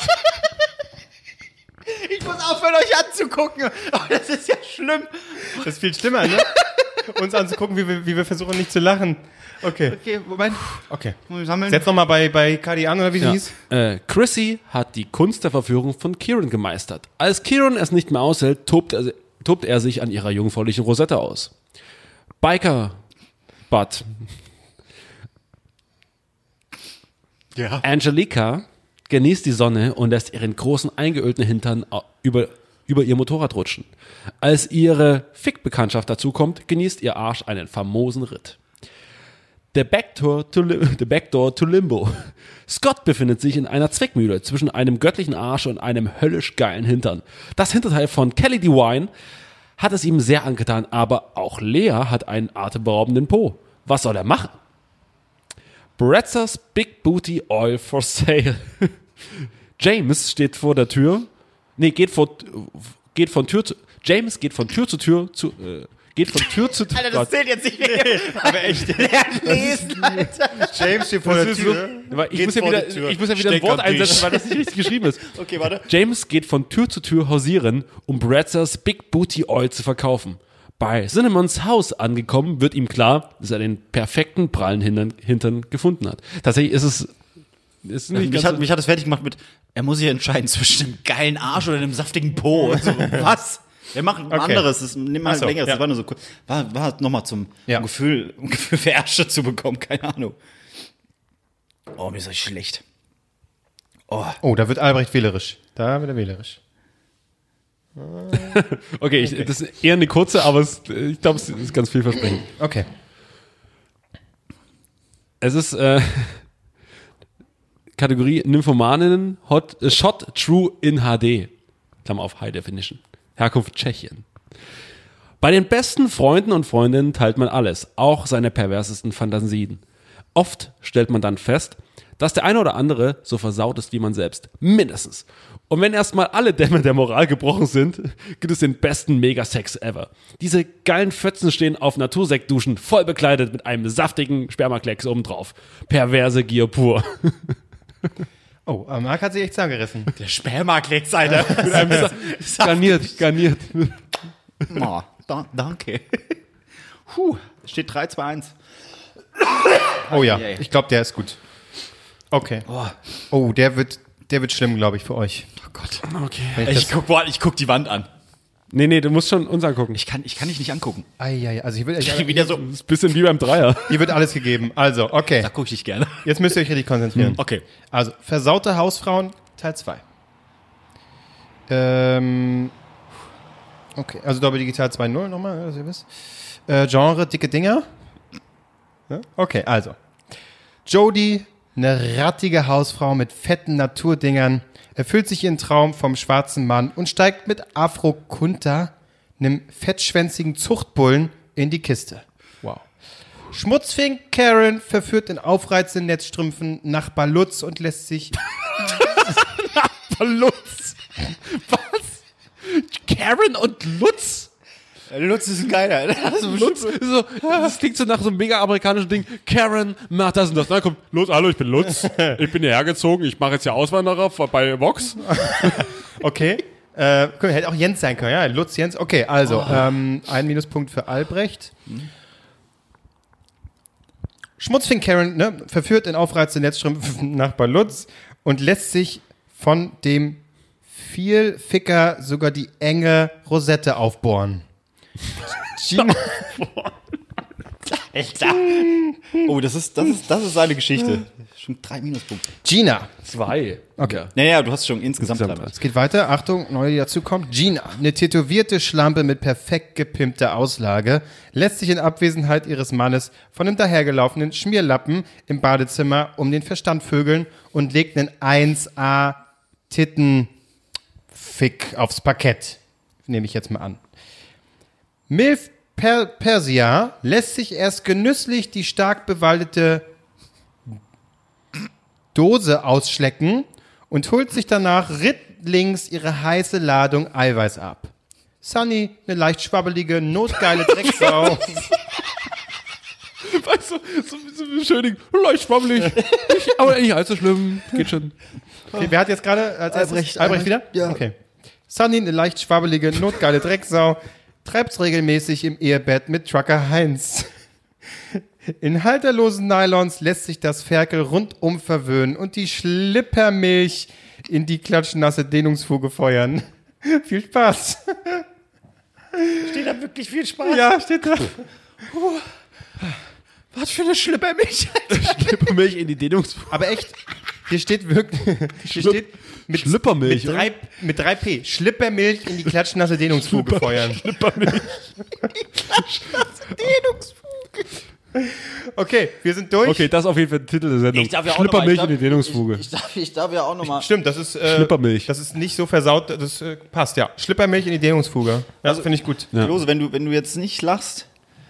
B: Ich muss aufhören, euch anzugucken. Oh, das ist ja schlimm.
A: Das ist viel schlimmer, ne? Uns anzugucken, wie wir, wie wir versuchen, nicht zu lachen. Okay.
B: Okay, Moment.
A: Okay.
B: Sammeln?
A: Setz nochmal bei, bei Kadi an, oder wie sie
C: Ja.
A: hieß?
C: Äh, Chrissy hat die Kunst der Verführung von Kieran gemeistert. Als Kieran es nicht mehr aushält, tobt er, tobt er sich an ihrer jungfräulichen Rosette aus. Biker Butt.
B: Ja.
C: Angelica genießt die Sonne und lässt ihren großen eingeölten Hintern über, über ihr Motorrad rutschen. Als ihre Fick-Bekanntschaft dazukommt, genießt ihr Arsch einen famosen Ritt. Der Backdoor to, the Backdoor to Limbo. Scott befindet sich in einer Zwickmühle zwischen einem göttlichen Arsch und einem höllisch geilen Hintern. Das Hinterteil von Kelly DeWine hat es ihm sehr angetan, aber auch Lea hat einen atemberaubenden Po. Was soll er machen? Bretzers Big Booty Oil for Sale. James steht vor der Tür. Nee, geht, vor, geht von Tür zu. James geht von Tür zu Tür zu. Äh, geht von Tür zu Tür. Alter,
B: zählt jetzt nicht mehr.
A: Aber echt.
B: Lesen, Alter.
A: James steht vor der Tür.
C: ich, muss ja wieder,
A: die Tür.
C: ich muss ja wieder ein Wort einsetzen, weil das nicht richtig geschrieben ist.
B: Okay, warte.
C: James geht von Tür zu Tür hausieren, um Brazzers Big Booty Oil zu verkaufen. Bei Cinnamons Haus angekommen, wird ihm klar, dass er den perfekten prallen Hintern, Hintern gefunden hat. Tatsächlich ist es ist nicht
B: Mich
C: ganz
B: hat,
C: so-
B: mich hat das fertig gemacht mit, er muss sich entscheiden zwischen einem geilen Arsch oder einem saftigen Po. So, was? Wir machen ein
A: Okay.
B: anderes, das, nimm mal
A: so,
B: längeres.
A: ja.
B: Das war nur so cool. War, war nochmal zum
A: Ja.
B: um Gefühl, um Gefühl für Ärsche zu bekommen, keine Ahnung. Oh, mir ist das schlecht. Oh,
A: Oh, da wird Albrecht wählerisch. Da wird er wählerisch.
C: Okay, ich, das ist eher eine kurze, aber es, ich glaube, es ist ganz vielversprechend.
A: Okay.
C: Es ist äh, Kategorie Nymphomaninnen Hot, äh, Shot True in HD. Klammer auf High Definition. Herkunft Tschechien. Bei den besten Freunden und Freundinnen teilt man alles, auch seine perversesten Fantasien. Oft stellt man dann fest, dass der eine oder andere so versaut ist wie man selbst. Mindestens. Und wenn erstmal alle Dämme der Moral gebrochen sind, gibt es den besten Megasex ever. Diese geilen Fötzen stehen auf Natursektduschen, voll bekleidet mit einem saftigen Spermaklecks obendrauf. Perverse Gier pur.
A: Oh, aber Marc hat sich echt zusammengerissen.
B: der Spermaklecks, Alter.
C: garniert, garniert.
B: oh, da, danke. Puh, steht 3, 2, 1.
A: Oh ja, ich glaube, der ist gut. Okay. Oh, der wird, der wird schlimm, glaube ich, für euch.
B: Oh Gott.
C: Okay.
A: Ich
B: Ich guck, boah, ich guck die Wand an.
C: Nee, nee, du musst schon uns angucken.
B: Ich kann, ich kann dich nicht angucken.
A: ai, also hier wird,
B: Ich wieder so,
C: Das ist ein bisschen wie beim Dreier.
A: hier wird alles gegeben. Also, okay.
B: da guck ich dich gerne.
A: Jetzt müsst ihr euch richtig konzentrieren.
B: Okay.
A: Also, versaute Hausfrauen, Teil 2. Ähm, okay, also Doppel Digital 2.0 nochmal, dass ihr wisst. Äh, Genre, dicke Dinger. Ja? Okay, also. Jodie, eine rattige Hausfrau mit fetten Naturdingern, erfüllt sich ihren Traum vom schwarzen Mann und steigt mit Afro Kunta, einem fettschwänzigen Zuchtbullen, in die Kiste. Wow. Schmutzfink Karen verführt in aufreizenden Netzstrümpfen Nachbar Lutz und lässt sich
C: Lutz. Was? Karen und Lutz?
B: Lutz ist ein geiler.
C: Lutz so, das klingt so nach so einem mega amerikanischen Ding. Karen macht das und das. Dann kommt Lutz, hallo, ich bin Lutz. Ich bin hierher gezogen. Ich mache jetzt hier Auswanderer bei Vox.
A: Okay. Äh, hätte auch Jens sein können, ja. Lutz Jens. Okay, also, ähm, ein Minuspunkt für Albrecht. Schmutzfink Karen, ne, verführt in aufreizende Netzstrümpfen Nachbar Lutz und lässt sich von dem Vielficker sogar die enge Rosette aufbohren. Gina,
B: Alter. Oh, das ist, das ist, das ist seine Geschichte. Schon drei Minuspunkte.
A: Gina.
C: Zwei.
A: Okay.
B: Naja, du hast schon insgesamt,
C: Insgesamt.
B: drei.
A: Es geht weiter. Achtung, neu, die dazu kommt. Gina, eine tätowierte Schlampe mit perfekt gepimpter Auslage, lässt sich in Abwesenheit ihres Mannes von einem dahergelaufenen Schmierlappen im Badezimmer um den Verstand vögeln und legt einen 1A Tittenfick aufs Parkett. Nehme ich jetzt mal an. Milf per Persia lässt sich erst genüsslich die stark bewaldete Dose ausschlecken und holt sich danach rittlings ihre heiße Ladung Eiweiß ab. Sunny, eine leicht schwabbelige, notgeile Drecksau.
C: Weißt du, so, so beschönigen. Leicht schwammelig. Nicht- Aber nicht allzu schlimm. Geht schon.
A: Okay, wer hat jetzt gerade als?
E: Albrecht,
A: Albrecht wieder?
E: Ja.
A: Okay. Sunny, eine leicht schwabbelige, notgeile Drecksau, treibt's regelmäßig im Ehebett mit Trucker Heinz. In halterlosen Nylons lässt sich das Ferkel rundum verwöhnen und die Schlippermilch in die klatschnasse Dehnungsfuge feuern. Viel Spaß.
B: Steht da wirklich viel Spaß?
A: Ja, steht da.
B: Was für eine Schlippermilch.
C: Schlippermilch in die Dehnungsfuge.
A: Aber echt, hier steht wirklich, hier steht mit,
C: Schlippermilch,
A: mit, drei, mit 3P, Schlippermilch in die klatschnasse Dehnungsfuge feuern. Okay, wir sind durch.
C: Okay, das ist auf jeden Fall der Titel der Sendung.
B: Ich darf ja auch
C: Schlippermilch
B: noch mal-
C: in die Dehnungsfuge.
B: Ich, ich, darf, ich darf ja auch nochmal.
A: Stimmt, das ist äh,
C: Schlippermilch.
A: Das ist nicht so versaut, das äh, passt ja. Schlippermilch in die Dehnungsfuge. Ja,
B: Also-
A: finde ich gut.
C: Ja.
B: Lose, wenn du, wenn du jetzt nicht lachst,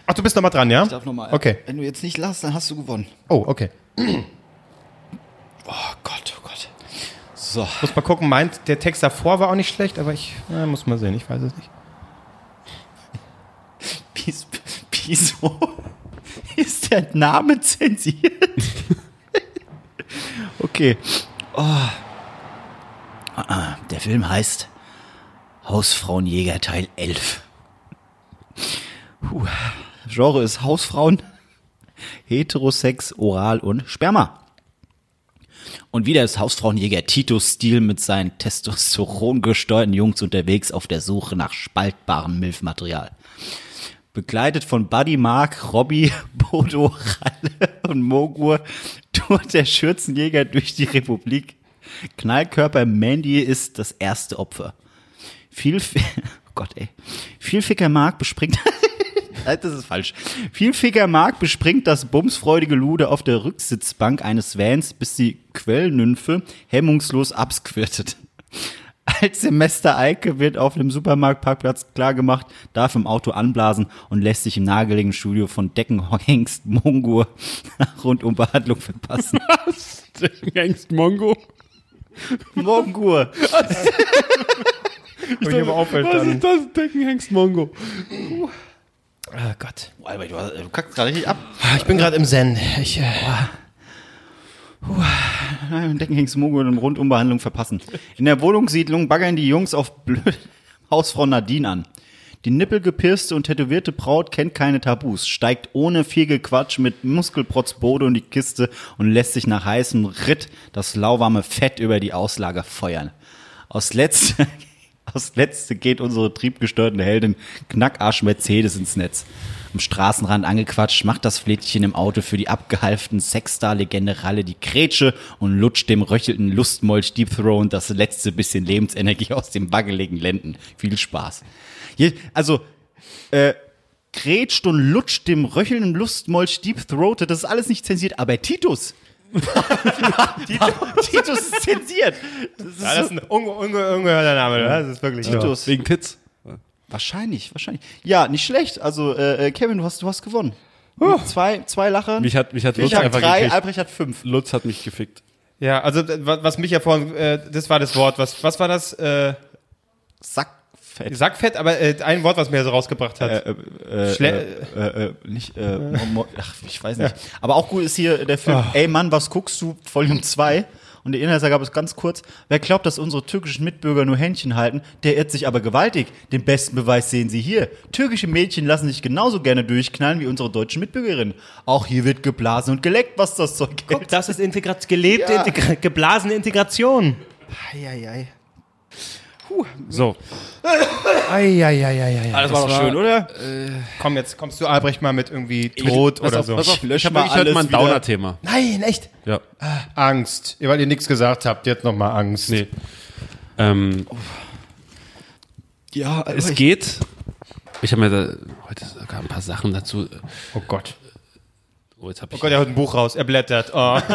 A: Ach, du bist noch mal dran, ja?
B: ich darf nochmal.
A: Okay.
B: Wenn du jetzt nicht lachst, dann hast du gewonnen.
A: Oh, okay.
B: Oh Gott, oh Gott. So.
A: Muss mal gucken, meint, der Text davor war auch nicht schlecht, aber ich na, muss mal sehen, ich weiß es nicht.
B: Wieso, wieso ist der Name zensiert? okay. Oh. Ah, ah, Der Film heißt Hausfrauenjäger Teil 11. Puh. Genre ist Hausfrauen, Heterosex, Oral und Sperma. Und wieder ist Hausfrauenjäger Tito Stil mit seinen testosterongesteuerten Jungs unterwegs auf der Suche nach spaltbarem Milfmaterial. Begleitet von Buddy Mark, Robbie, Bodo, Ralle und Mogur tourt der Schürzenjäger durch die Republik. Knallkörper Mandy ist das erste Opfer. Viel, oh Gott ey, viel Ficker Mark bespringt, das ist falsch. Viel Ficker Mark bespringt das bumsfreudige Lude auf der Rücksitzbank eines Vans, bis die Quellnymphe hemmungslos absquirtet. Als Semester Eike wird auf dem Supermarktparkplatz klargemacht, darf im Auto anblasen und lässt sich im nahegelegenen Studio von Deckenhengst Mongur Rundumbehandlung verpassen.
C: Gangst Mongo.
B: Mongur.
A: Und hier mal aufhört,
C: Was ist das? Deckenhengst Mongo.
A: Oh Gott.
B: Alter, du, du kackst gerade richtig ab.
A: Ich bin gerade im Zen. Ich, äh,
B: Deckenhengst Mongur und Rundumbehandlung verpassen. In der Wohnungssiedlung baggern die Jungs auf blöd Hausfrau Nadine an. Die nippelgepirste und tätowierte Braut kennt keine Tabus, steigt ohne viel Gequatsch mit Muskelprotz Bode und die Kiste und lässt sich nach heißem Ritt das lauwarme Fett über die Auslage feuern. Aus letzte, aus letzte geht unsere triebgesteuerte Heldin Knackarsch Mercedes ins Netz. Am Straßenrand angequatscht, macht das Flädchen im Auto für die abgehalften Sexstar-Legende Ralle die Grätsche und lutscht dem röchelnden Lustmolch Deep Throat das letzte bisschen Lebensenergie aus den waggeligen Lenden. Viel Spaß. Hier, also, äh, grätscht und lutscht dem röchelnden Lustmolch Deep Throat, das ist alles nicht zensiert, aber Titus. Titus, ist zensiert. Das ist
A: ja, das ist ein unge unge ungehörter Name, oder? Das ist wirklich.
B: Titus.
C: Wegen Tits.
B: Wahrscheinlich, wahrscheinlich. Ja, nicht schlecht. Also, äh, äh, Kevin, du hast, du hast gewonnen. Mit zwei, zwei Lachern.
C: Mich hat, mich hat
B: ich
C: Lutz
B: habe
C: einfach
B: drei,
C: gekriegt.
B: Albrecht hat fünf.
C: Lutz hat mich gefickt.
A: Ja, also wa- was mich ja vorhin, äh, das war das Wort, was, was war das? Äh,
B: Sackfett.
A: Sackfett, aber äh, ein Wort, was mir so rausgebracht hat.
B: Äh, äh,
A: Schle-
B: äh, äh, nicht, äh, mo- ach, ich weiß nicht. Aber auch gut ist hier der Film, ey Mann, was guckst du, Volume 2. Und der Inhaltsangabe ist ganz kurz. Wer glaubt, dass unsere türkischen Mitbürger nur Händchen halten, der irrt sich aber gewaltig. Den besten Beweis sehen Sie hier. Türkische Mädchen lassen sich genauso gerne durchknallen wie unsere deutschen Mitbürgerinnen. Auch hier wird geblasen und geleckt, was das Zeug hält.
A: Guck, das ist Integra gelebte,
B: Ja.
A: Integra geblasene Integration.
B: Eieiei.
C: So.
A: Eieieiei.
B: Das war doch schön, oder?
A: Komm, jetzt kommst du, Albrecht, mal mit irgendwie Tod oder
C: auf,
A: so.
C: Pass auf, ich
B: Lösch mal
C: wirklich heute mal ein
B: alles.
C: Downer-Thema.
A: Nein, echt?
C: Ja.
A: Angst. Weil ihr nichts gesagt habt, jetzt nochmal Angst.
C: Nee. Ähm,
B: Ja,
C: es geht. Ich habe mir da heute sogar ein paar Sachen dazu.
A: Oh Gott.
C: Oh,
A: Oh
C: ich.
A: Gott, er hat ein Buch raus. Er blättert. Oh.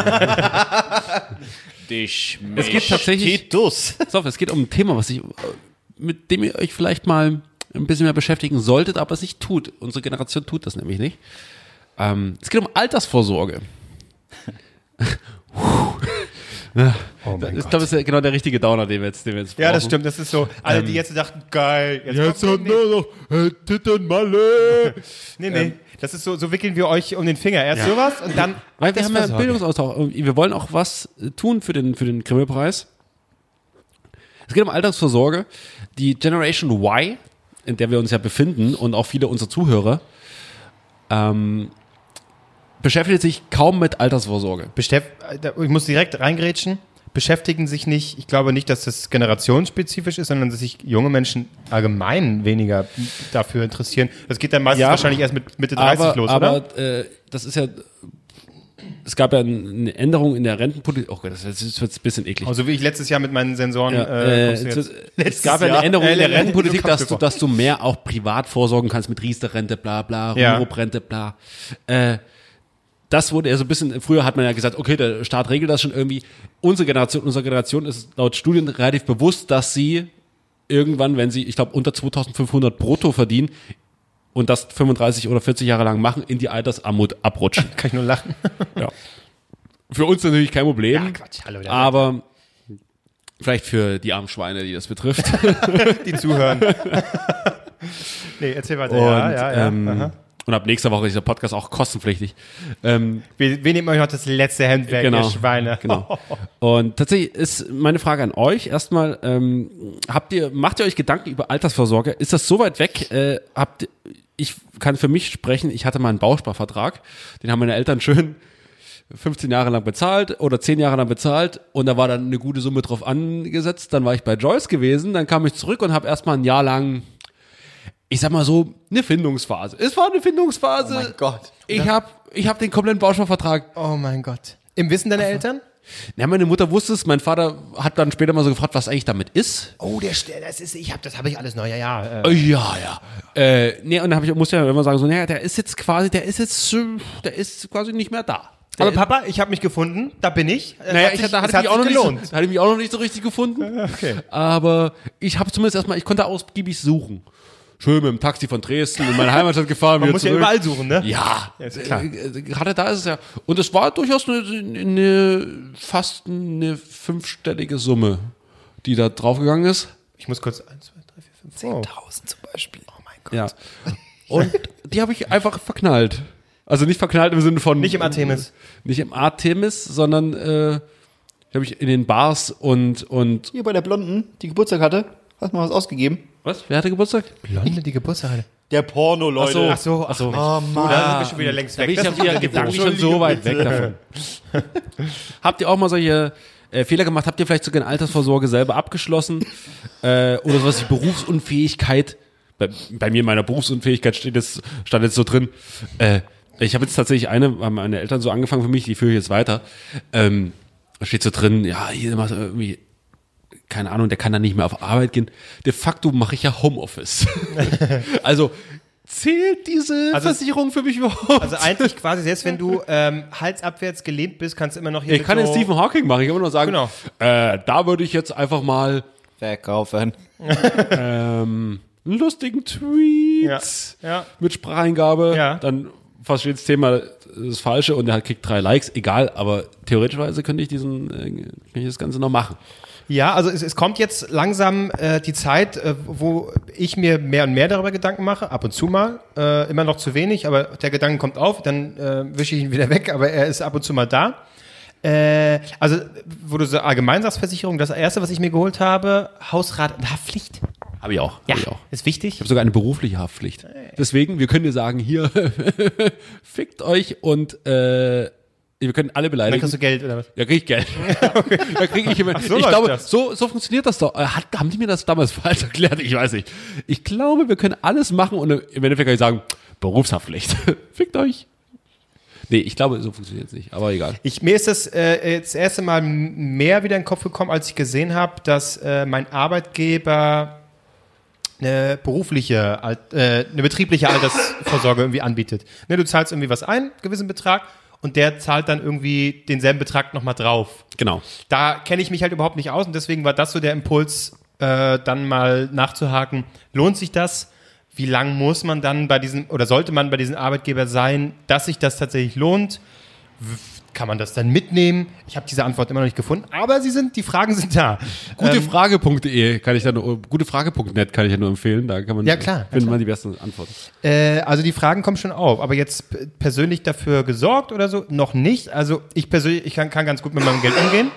B: dich.
C: es geht tatsächlich.
B: Titus.
C: Pass auf, es geht um ein Thema, was ich, mit dem ihr euch vielleicht mal ein bisschen mehr beschäftigen solltet, aber es nicht tut. Unsere Generation tut das nämlich nicht. Ähm, es geht um Altersvorsorge.
A: oh mein
C: Ich glaube, das ist ja genau der richtige Downer, den wir jetzt, den wir jetzt
A: Ja, das
C: brauchen.
A: stimmt. Das ist so. Alle, die jetzt dachten, geil. Jetzt,
C: Jetzt
A: kommt-
C: hat nur noch äh, Tittenmalle.
A: Nee, nee. Das ist so, so wickeln wir euch um den Finger. Erst sowas und dann.
C: Weil wir haben ja
A: Altersvorsorge.
C: Bildungsaustausch. Und Wir wollen auch was äh, tun für den, für den Grimme-Preis. Es geht um Altersvorsorge. Die Generation Y, in der wir uns ja befinden und auch viele unserer Zuhörer, ähm, beschäftigt sich kaum mit Altersvorsorge.
A: Beschäft ich muss direkt reingrätschen. Beschäftigen sich nicht, ich glaube nicht, dass das generationsspezifisch ist, sondern dass sich junge Menschen allgemein weniger dafür interessieren. Das geht dann meistens
C: Ja,
A: wahrscheinlich erst mit Mitte 30
C: aber,
A: los,
C: aber
A: oder?
C: äh, das ist ja. Es gab ja eine Änderung in der Rentenpolitik. Oh Gott, das wird's ein bisschen eklig.
A: Also wie ich letztes Jahr mit meinen Sensoren.
C: Ja,
A: äh,
C: äh, es, es gab ja eine Änderung
A: Äh,
C: in der Rentenpolitik, dass du, dass du mehr auch privat vorsorgen kannst mit Riester-Rente, bla bla,
A: Ja.
C: Rurup-Rente, bla. Äh, das wurde ja so ein bisschen, früher hat man ja gesagt, okay, der Staat regelt das schon irgendwie. Unsere Generation, unsere Generation ist laut Studien relativ bewusst, dass sie irgendwann, wenn sie, ich glaube, unter 2500 brutto verdienen und das 35 oder 40 Jahre lang machen, in die Altersarmut abrutschen.
A: Kann ich nur lachen.
C: ja. Für uns natürlich kein Problem.
A: Ja, Quatsch, hallo,
C: aber Vielleicht für die armen Schweine, die das betrifft.
A: Die zuhören. nee, erzähl weiter.
C: Und,
A: ja, ja, ja.
C: ähm. Und ab nächster Woche ist der Podcast auch kostenpflichtig. Ähm,
A: Wir, wir nehmen euch noch das letzte Hemd weg,
C: genau,
A: ihr Schweine.
C: Genau. Und tatsächlich ist meine Frage an euch erstmal, ähm, habt ihr, macht ihr euch Gedanken über Altersvorsorge? Ist das so weit weg? Äh, habt, ich kann für mich sprechen, ich hatte mal einen Bausparvertrag, den haben meine Eltern schön 15 Jahre lang bezahlt oder 10 Jahre lang bezahlt und da war dann eine gute Summe drauf angesetzt. Dann war ich bei Joyce gewesen, dann kam ich zurück und habe erstmal ein Jahr lang, ich sag mal so, eine Findungsphase. Es war eine Findungsphase.
E: Oh mein Gott.
C: Ich habe ich hab den kompletten Bausparvertrag
A: Oh mein Gott. Im Wissen deiner Eltern?
C: ja, meine Mutter wusste es, mein Vater hat dann später mal so gefragt, was eigentlich damit ist.
A: Oh, der Stern, das ist, ich hab, das habe ich alles neu, ja, ja. Äh,
C: Äh, Ja, ja. Äh, nee, und dann hab ich, muss ja immer sagen, so, naja, der ist jetzt quasi, der ist jetzt, äh, der ist quasi nicht mehr da.
A: aber Papa, ich habe mich gefunden, da bin ich.
C: Naja,
A: hat
C: ich,
A: sich-
C: da hatte
A: hat
C: ich auch noch
A: sich
C: nicht so,
A: gelohnt.
C: hatte ich mich auch noch nicht so richtig gefunden.
A: Okay.
C: Aber ich habe zumindest erstmal, ich konnte ausgiebig suchen. Schön mit dem Taxi von Dresden in meine Heimatstadt gefahren.
A: Man muss ja
C: zurück.
A: überall suchen, ne?
C: Ja,
A: ist klar.
C: Äh, äh, gerade da ist es ja. Und es war durchaus eine, eine fast eine fünfstellige Summe, die da draufgegangen ist.
A: Ich muss kurz, eins, zwei, drei, vier, fünf, oh.
E: 1000 zum Beispiel.
A: oh mein Gott.
C: Ja. Und die habe ich einfach verknallt. Also nicht verknallt im Sinne von.
A: Nicht im Artemis.
C: Nicht im Artemis, sondern äh, die habe ich in den Bars und. und
E: Hier bei der Blonden, die Geburtstag hatte, hast du mal was ausgegeben?
C: was? Wer hatte Geburtstag?
A: Blonde, die Geburtstag hatte.
E: Der Porno, Leute.
A: Ach so, ach so.
E: Oh
A: Du, da sind wir schon wieder längst
C: Da
A: weg.
C: bin ich
A: Das
C: ja gedanklich schon so weit weg davon. Habt ihr auch mal solche äh, Fehler gemacht? Habt ihr vielleicht sogar eine Altersvorsorge selber abgeschlossen? äh, oder sowas wie Berufsunfähigkeit? Bei, bei mir in meiner Berufsunfähigkeit steht jetzt, stand jetzt so drin. Äh, ich habe jetzt tatsächlich eine, haben meine Eltern so angefangen für mich, die führe ich jetzt weiter. Ähm, da steht so drin, ja, hier machst du irgendwie, keine Ahnung, der kann dann nicht mehr auf Arbeit gehen. De facto mache ich ja Homeoffice. also zählt diese
A: Also-
C: Versicherung für mich überhaupt?
A: Also eigentlich quasi, selbst wenn du ähm, halsabwärts gelähmt bist, kannst du immer noch hier
C: Ich kann
A: so
C: den Stephen Hawking machen. Ich kann immer nur sagen,
A: Genau.
C: äh, da würde ich jetzt einfach mal
E: Verkaufen.
C: ähm, lustigen Tweet
A: Ja, ja.
C: mit Spracheingabe.
A: Ja.
C: Dann versteht das Thema das Falsche und er kriegt drei Likes. Egal, aber theoretischweise könnte ich diesen, äh, könnte ich das Ganze noch machen.
A: Ja, also es, es kommt jetzt langsam äh, die Zeit, äh, wo ich mir mehr und mehr darüber Gedanken mache, ab und zu mal, äh, immer noch zu wenig, aber der Gedanke kommt auf, dann äh, wische ich ihn wieder weg, aber er ist ab und zu mal da. Äh, also, wo du so allgemein sagst, Versicherung, das erste, was ich mir geholt habe, Hausrat und Haftpflicht.
C: Habe ich auch.
A: Ja,
C: Hab ich auch.
A: ist wichtig.
C: Ich habe sogar eine berufliche Haftpflicht. Deswegen, wir können dir sagen, hier, fickt euch und äh, wir können alle
A: Dann
C: beleidigen.
A: kriegst du Geld oder was?
C: Da krieg ich Geld. Da krieg ich immer.
A: so
C: ich glaube,
A: das.
C: so, so funktioniert das doch. Äh, Hat, haben die mir das damals falsch erklärt? Ich weiß nicht. Ich glaube, wir können alles machen und im Endeffekt kann ich sagen, Berufshaftpflicht. Fickt euch. Nee, ich glaube, so funktioniert es nicht. Aber egal.
A: Ich, mir ist das äh, jetzt das erste Mal mehr wieder in den Kopf gekommen, als ich gesehen habe, dass äh, mein Arbeitgeber eine berufliche, äh, eine betriebliche Altersvorsorge irgendwie anbietet. Ne, du zahlst irgendwie was ein, einen gewissen Betrag, und der zahlt dann irgendwie denselben Betrag nochmal drauf.
C: Genau.
A: Da kenne ich mich halt überhaupt nicht aus und deswegen war das so der Impuls, äh, dann mal nachzuhaken, lohnt sich das? Wie lang muss man dann bei diesem oder sollte man bei diesem Arbeitgeber sein, dass sich das tatsächlich lohnt? Kann man das dann mitnehmen? Ich habe diese Antwort immer noch nicht gefunden, aber sie sind, die Fragen sind da.
C: Gutefrage.de kann ich da nur, gutefrage.net kann ich ja nur empfehlen. Da kann man,
A: Ja, klar, ja,
C: findet
A: klar.
C: man die besten Antworten.
A: Äh, also die Fragen kommen schon auf, aber jetzt persönlich dafür gesorgt oder so noch nicht. Also ich persönlich, ich kann, kann ganz gut mit meinem Geld umgehen.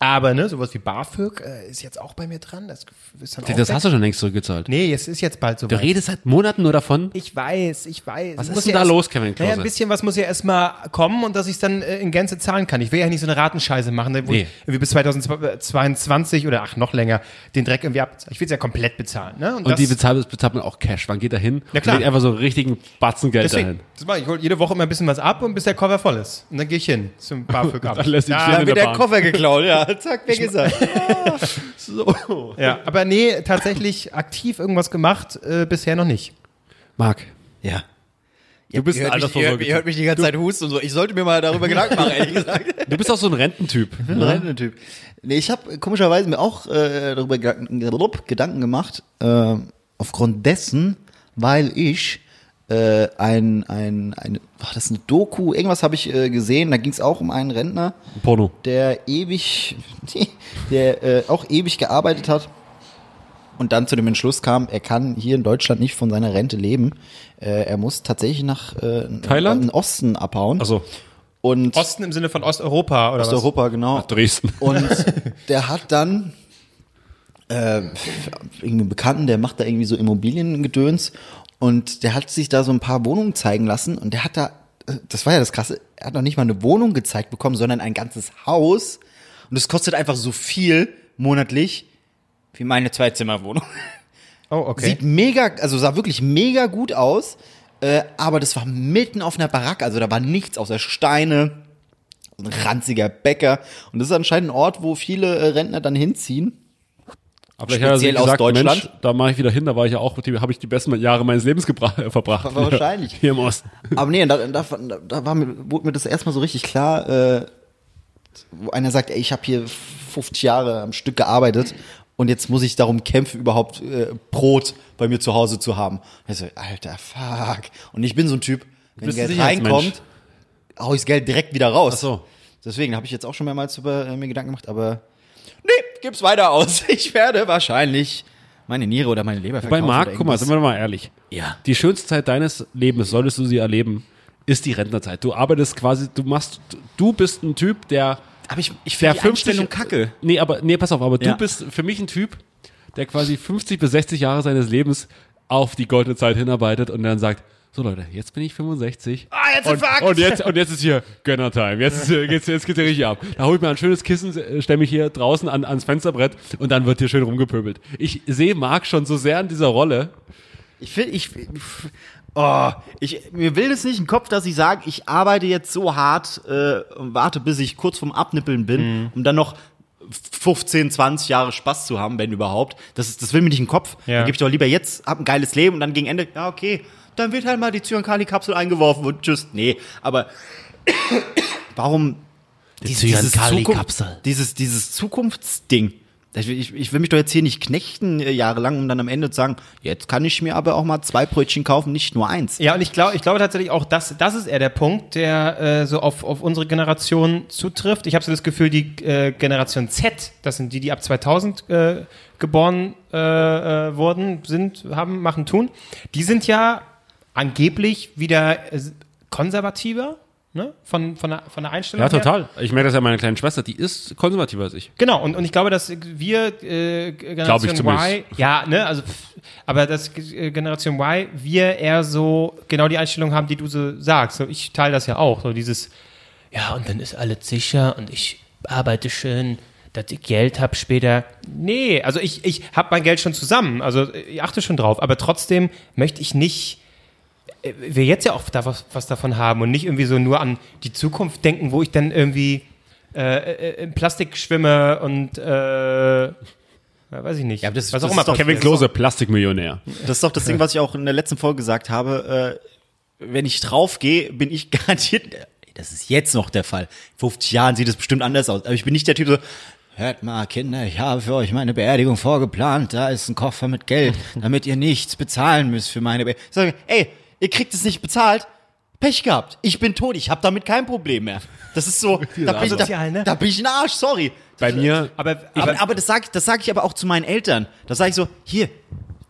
A: Aber ne, sowas wie BAföG äh, ist jetzt auch bei mir dran. Das ist dann
C: Das
A: weg.
C: hast du schon längst zurückgezahlt.
A: Nee, es ist jetzt bald so.
C: Du redest seit Monaten nur davon.
A: Ich weiß, ich weiß.
C: Was
A: Es
C: ist
A: muss
C: denn
A: ja
C: da
A: erst-
C: los, Kevin Klose?
A: Naja, ein bisschen was muss ja erstmal kommen und dass ich es dann äh, in Gänze zahlen kann. Ich will ja nicht so eine Ratenscheiße machen, ne, wo
C: Nee.
A: ich irgendwie bis 2022 oder ach noch länger den Dreck irgendwie ab. Ich will es ja komplett bezahlen. Ne?
C: Und
A: das,
C: die bezahlt, bezahlt man auch Cash. Wann geht da hin?
A: Ja, klar.
C: Und legt einfach so einen richtigen Batzen Geld
A: deswegen,
C: dahin.
A: das mach ich. ich hole jede Woche immer ein bisschen was ab und bis der Koffer voll ist. Und dann gehe ich hin zum BAföG ab.
C: Dann lässt
A: ja,
E: wird
C: der
E: der
C: Bahn.
E: Koffer geklaut, ja. Zack, weg ist er.
C: So.
A: ja, aber nee, tatsächlich aktiv irgendwas gemacht äh, bisher noch nicht.
C: Marc,
E: Ja.
C: du bist
E: Ihr
C: ein
E: hört, mich, ihr, hört, ihr hört mich die ganze Zeit husten und so. Ich sollte mir mal darüber Gedanken machen, ehrlich gesagt.
C: Du bist auch so ein Rententyp.
E: Ein Rententyp. Nee, ich habe komischerweise mir auch äh, darüber Gedanken, Gedanken gemacht, äh, aufgrund dessen, weil ich äh, ein, ein, eine, war das eine Doku? Irgendwas habe ich äh, gesehen. Da ging es auch um einen Rentner,
C: Porno.
E: der ewig, der äh, auch ewig gearbeitet hat und dann zu dem Entschluss kam, er kann hier in Deutschland nicht von seiner Rente leben. Äh, er muss tatsächlich nach äh,
C: Thailand?
E: in den Osten abhauen.
C: Also
E: und
A: Osten im Sinne von Osteuropa oder was?
E: Osteuropa, genau.
C: Dresden.
E: Und der hat dann äh, irgendwie einen Bekannten, der macht da irgendwie so Immobiliengedöns und der hat sich da so ein paar Wohnungen zeigen lassen und der hat da, äh, das war ja das Krasse, er hat noch nicht mal eine Wohnung gezeigt bekommen, sondern ein ganzes Haus und es kostet einfach so viel monatlich wie meine Zwei-Zimmer-Wohnung.
A: Oh, okay.
E: Sieht mega, also sah wirklich mega gut aus, äh, aber das war mitten auf einer Baracke, also da war nichts außer Steine, ein ranziger Bäcker und das ist anscheinend ein Ort, wo viele äh, Rentner dann hinziehen.
C: Aber
E: Speziell aus
C: gesagt,
E: Deutschland?
C: Mensch, da mache ich wieder hin, da war ich ja auch, habe ich die besten Jahre meines Lebens äh, verbracht.
E: War wahrscheinlich.
C: Hier im Osten.
E: Aber nee, da, da, da war mir, wurde mir das erstmal so richtig klar, äh, wo einer sagt, ey, ich habe hier 50 Jahre am Stück gearbeitet und jetzt muss ich darum kämpfen, überhaupt äh, Brot bei mir zu Hause zu haben. Ich so, alter, fuck. Und ich bin so ein Typ, wenn Geld reinkommt, hau ich das Geld direkt wieder raus.
C: Ach so.
E: Deswegen habe ich jetzt auch schon mehrmals über äh, mir Gedanken gemacht, aber nee, gib's weiter aus. Ich werde wahrscheinlich meine Niere oder meine Leber
C: Bei
E: verkaufen.
C: Marc,
E: oder
C: guck mal, sind wir mal ehrlich.
E: Ja.
C: Die schönste Zeit deines Lebens, solltest du sie erleben, ist die Rentnerzeit. Du arbeitest quasi, du machst, du bist ein Typ, der
E: Aber ich, ich finde die Einstellung
C: 50
E: kacke.
C: Nee, aber nee, pass auf, aber
E: Ja.
C: du bist für mich ein Typ, der quasi 50 bis 60 Jahre seines Lebens auf die goldene Zeit hinarbeitet und dann sagt, so Leute, jetzt bin ich 65.
E: Ah, jetzt ein
C: Und,
E: Fakt!
C: und, jetzt, und jetzt ist hier Gönner-Time. Jetzt, äh, jetzt, jetzt geht's hier richtig ab. Da hol ich mir ein schönes Kissen, äh, stell mich hier draußen an, ans Fensterbrett und dann wird hier schön rumgepöbelt. Ich sehe Marc schon so sehr in dieser Rolle.
B: Ich finde, ich, oh, ich, mir will es nicht im Kopf, dass ich sage, ich arbeite jetzt so hart äh, und warte, bis ich kurz vorm Abnippeln bin, um dann noch 15, 20 Jahre Spaß zu haben, wenn überhaupt. Das, ist, das will mir nicht im Kopf.
A: Ja.
B: Dann gebe ich doch lieber jetzt, hab ein geiles Leben und dann gegen Ende, ja, okay, dann wird halt mal die Zyankali-Kapsel eingeworfen und tschüss. Nee, aber warum dieses, dieses,
E: Zyankali-Kapsel.
B: Zukunft, dieses, dieses Zukunftsding? Ich, will- ich, ich will mich doch jetzt hier nicht knechten äh, jahrelang, um dann am Ende zu sagen, jetzt kann ich mir aber auch mal zwei Brötchen kaufen, nicht nur eins.
A: Ja, und ich glaube ich glaube tatsächlich auch, das, das ist eher der Punkt, der äh, so auf, auf unsere Generation zutrifft. Ich habe so das Gefühl, die äh, Generation Z, das sind die, die ab 2000 äh, geboren äh, äh, wurden, sind, haben, machen, tun, die sind ja angeblich wieder äh, konservativer, ne? Von, von, der, von der Einstellung
C: Ja,
A: her.
C: total. Ich merke das ja meine kleine Schwester, die ist konservativer als ich.
A: Genau, und, und ich glaube, dass wir äh, Generation. Y, ja, ne, also, pff, aber dass äh, Generation Y, wir eher so genau die Einstellung haben, die du so sagst. So, ich teile das ja auch, so dieses, ja, und dann ist alles sicher und ich arbeite schön, dass ich Geld habe später. Nee, also ich, ich habe mein Geld schon zusammen, also ich achte schon drauf, aber trotzdem möchte ich nicht wir jetzt ja auch da was, was davon haben und nicht irgendwie so nur an die Zukunft denken, wo ich dann irgendwie äh, äh, in Plastik schwimme und äh, weiß ich nicht.
B: Ja, das-
A: was
B: das
A: auch immer.
B: doch
C: Kevin. Klose, Plastikmillionär.
B: Das ist doch das Ding, was ich auch in der letzten Folge gesagt habe. Äh, wenn ich draufgehe, bin ich garantiert, äh, das ist jetzt noch der Fall. 50 Jahren sieht es bestimmt anders aus. Aber ich bin nicht der Typ so, hört mal, Kinder, ich habe für euch meine Beerdigung vorgeplant. Da ist ein Koffer mit Geld, damit ihr nichts bezahlen müsst für meine Beerdigung. Ich sage, ey, ihr kriegt es nicht bezahlt. Pech gehabt. Ich bin tot. Ich habe damit kein Problem mehr. Das ist so, da bin, ich, da,
A: ne?
B: da bin ich ein Arsch, sorry.
C: Bei mir,
A: Aber,
B: Aber, aber das sage das sag ich aber auch zu meinen Eltern. Da sage ich so, hier,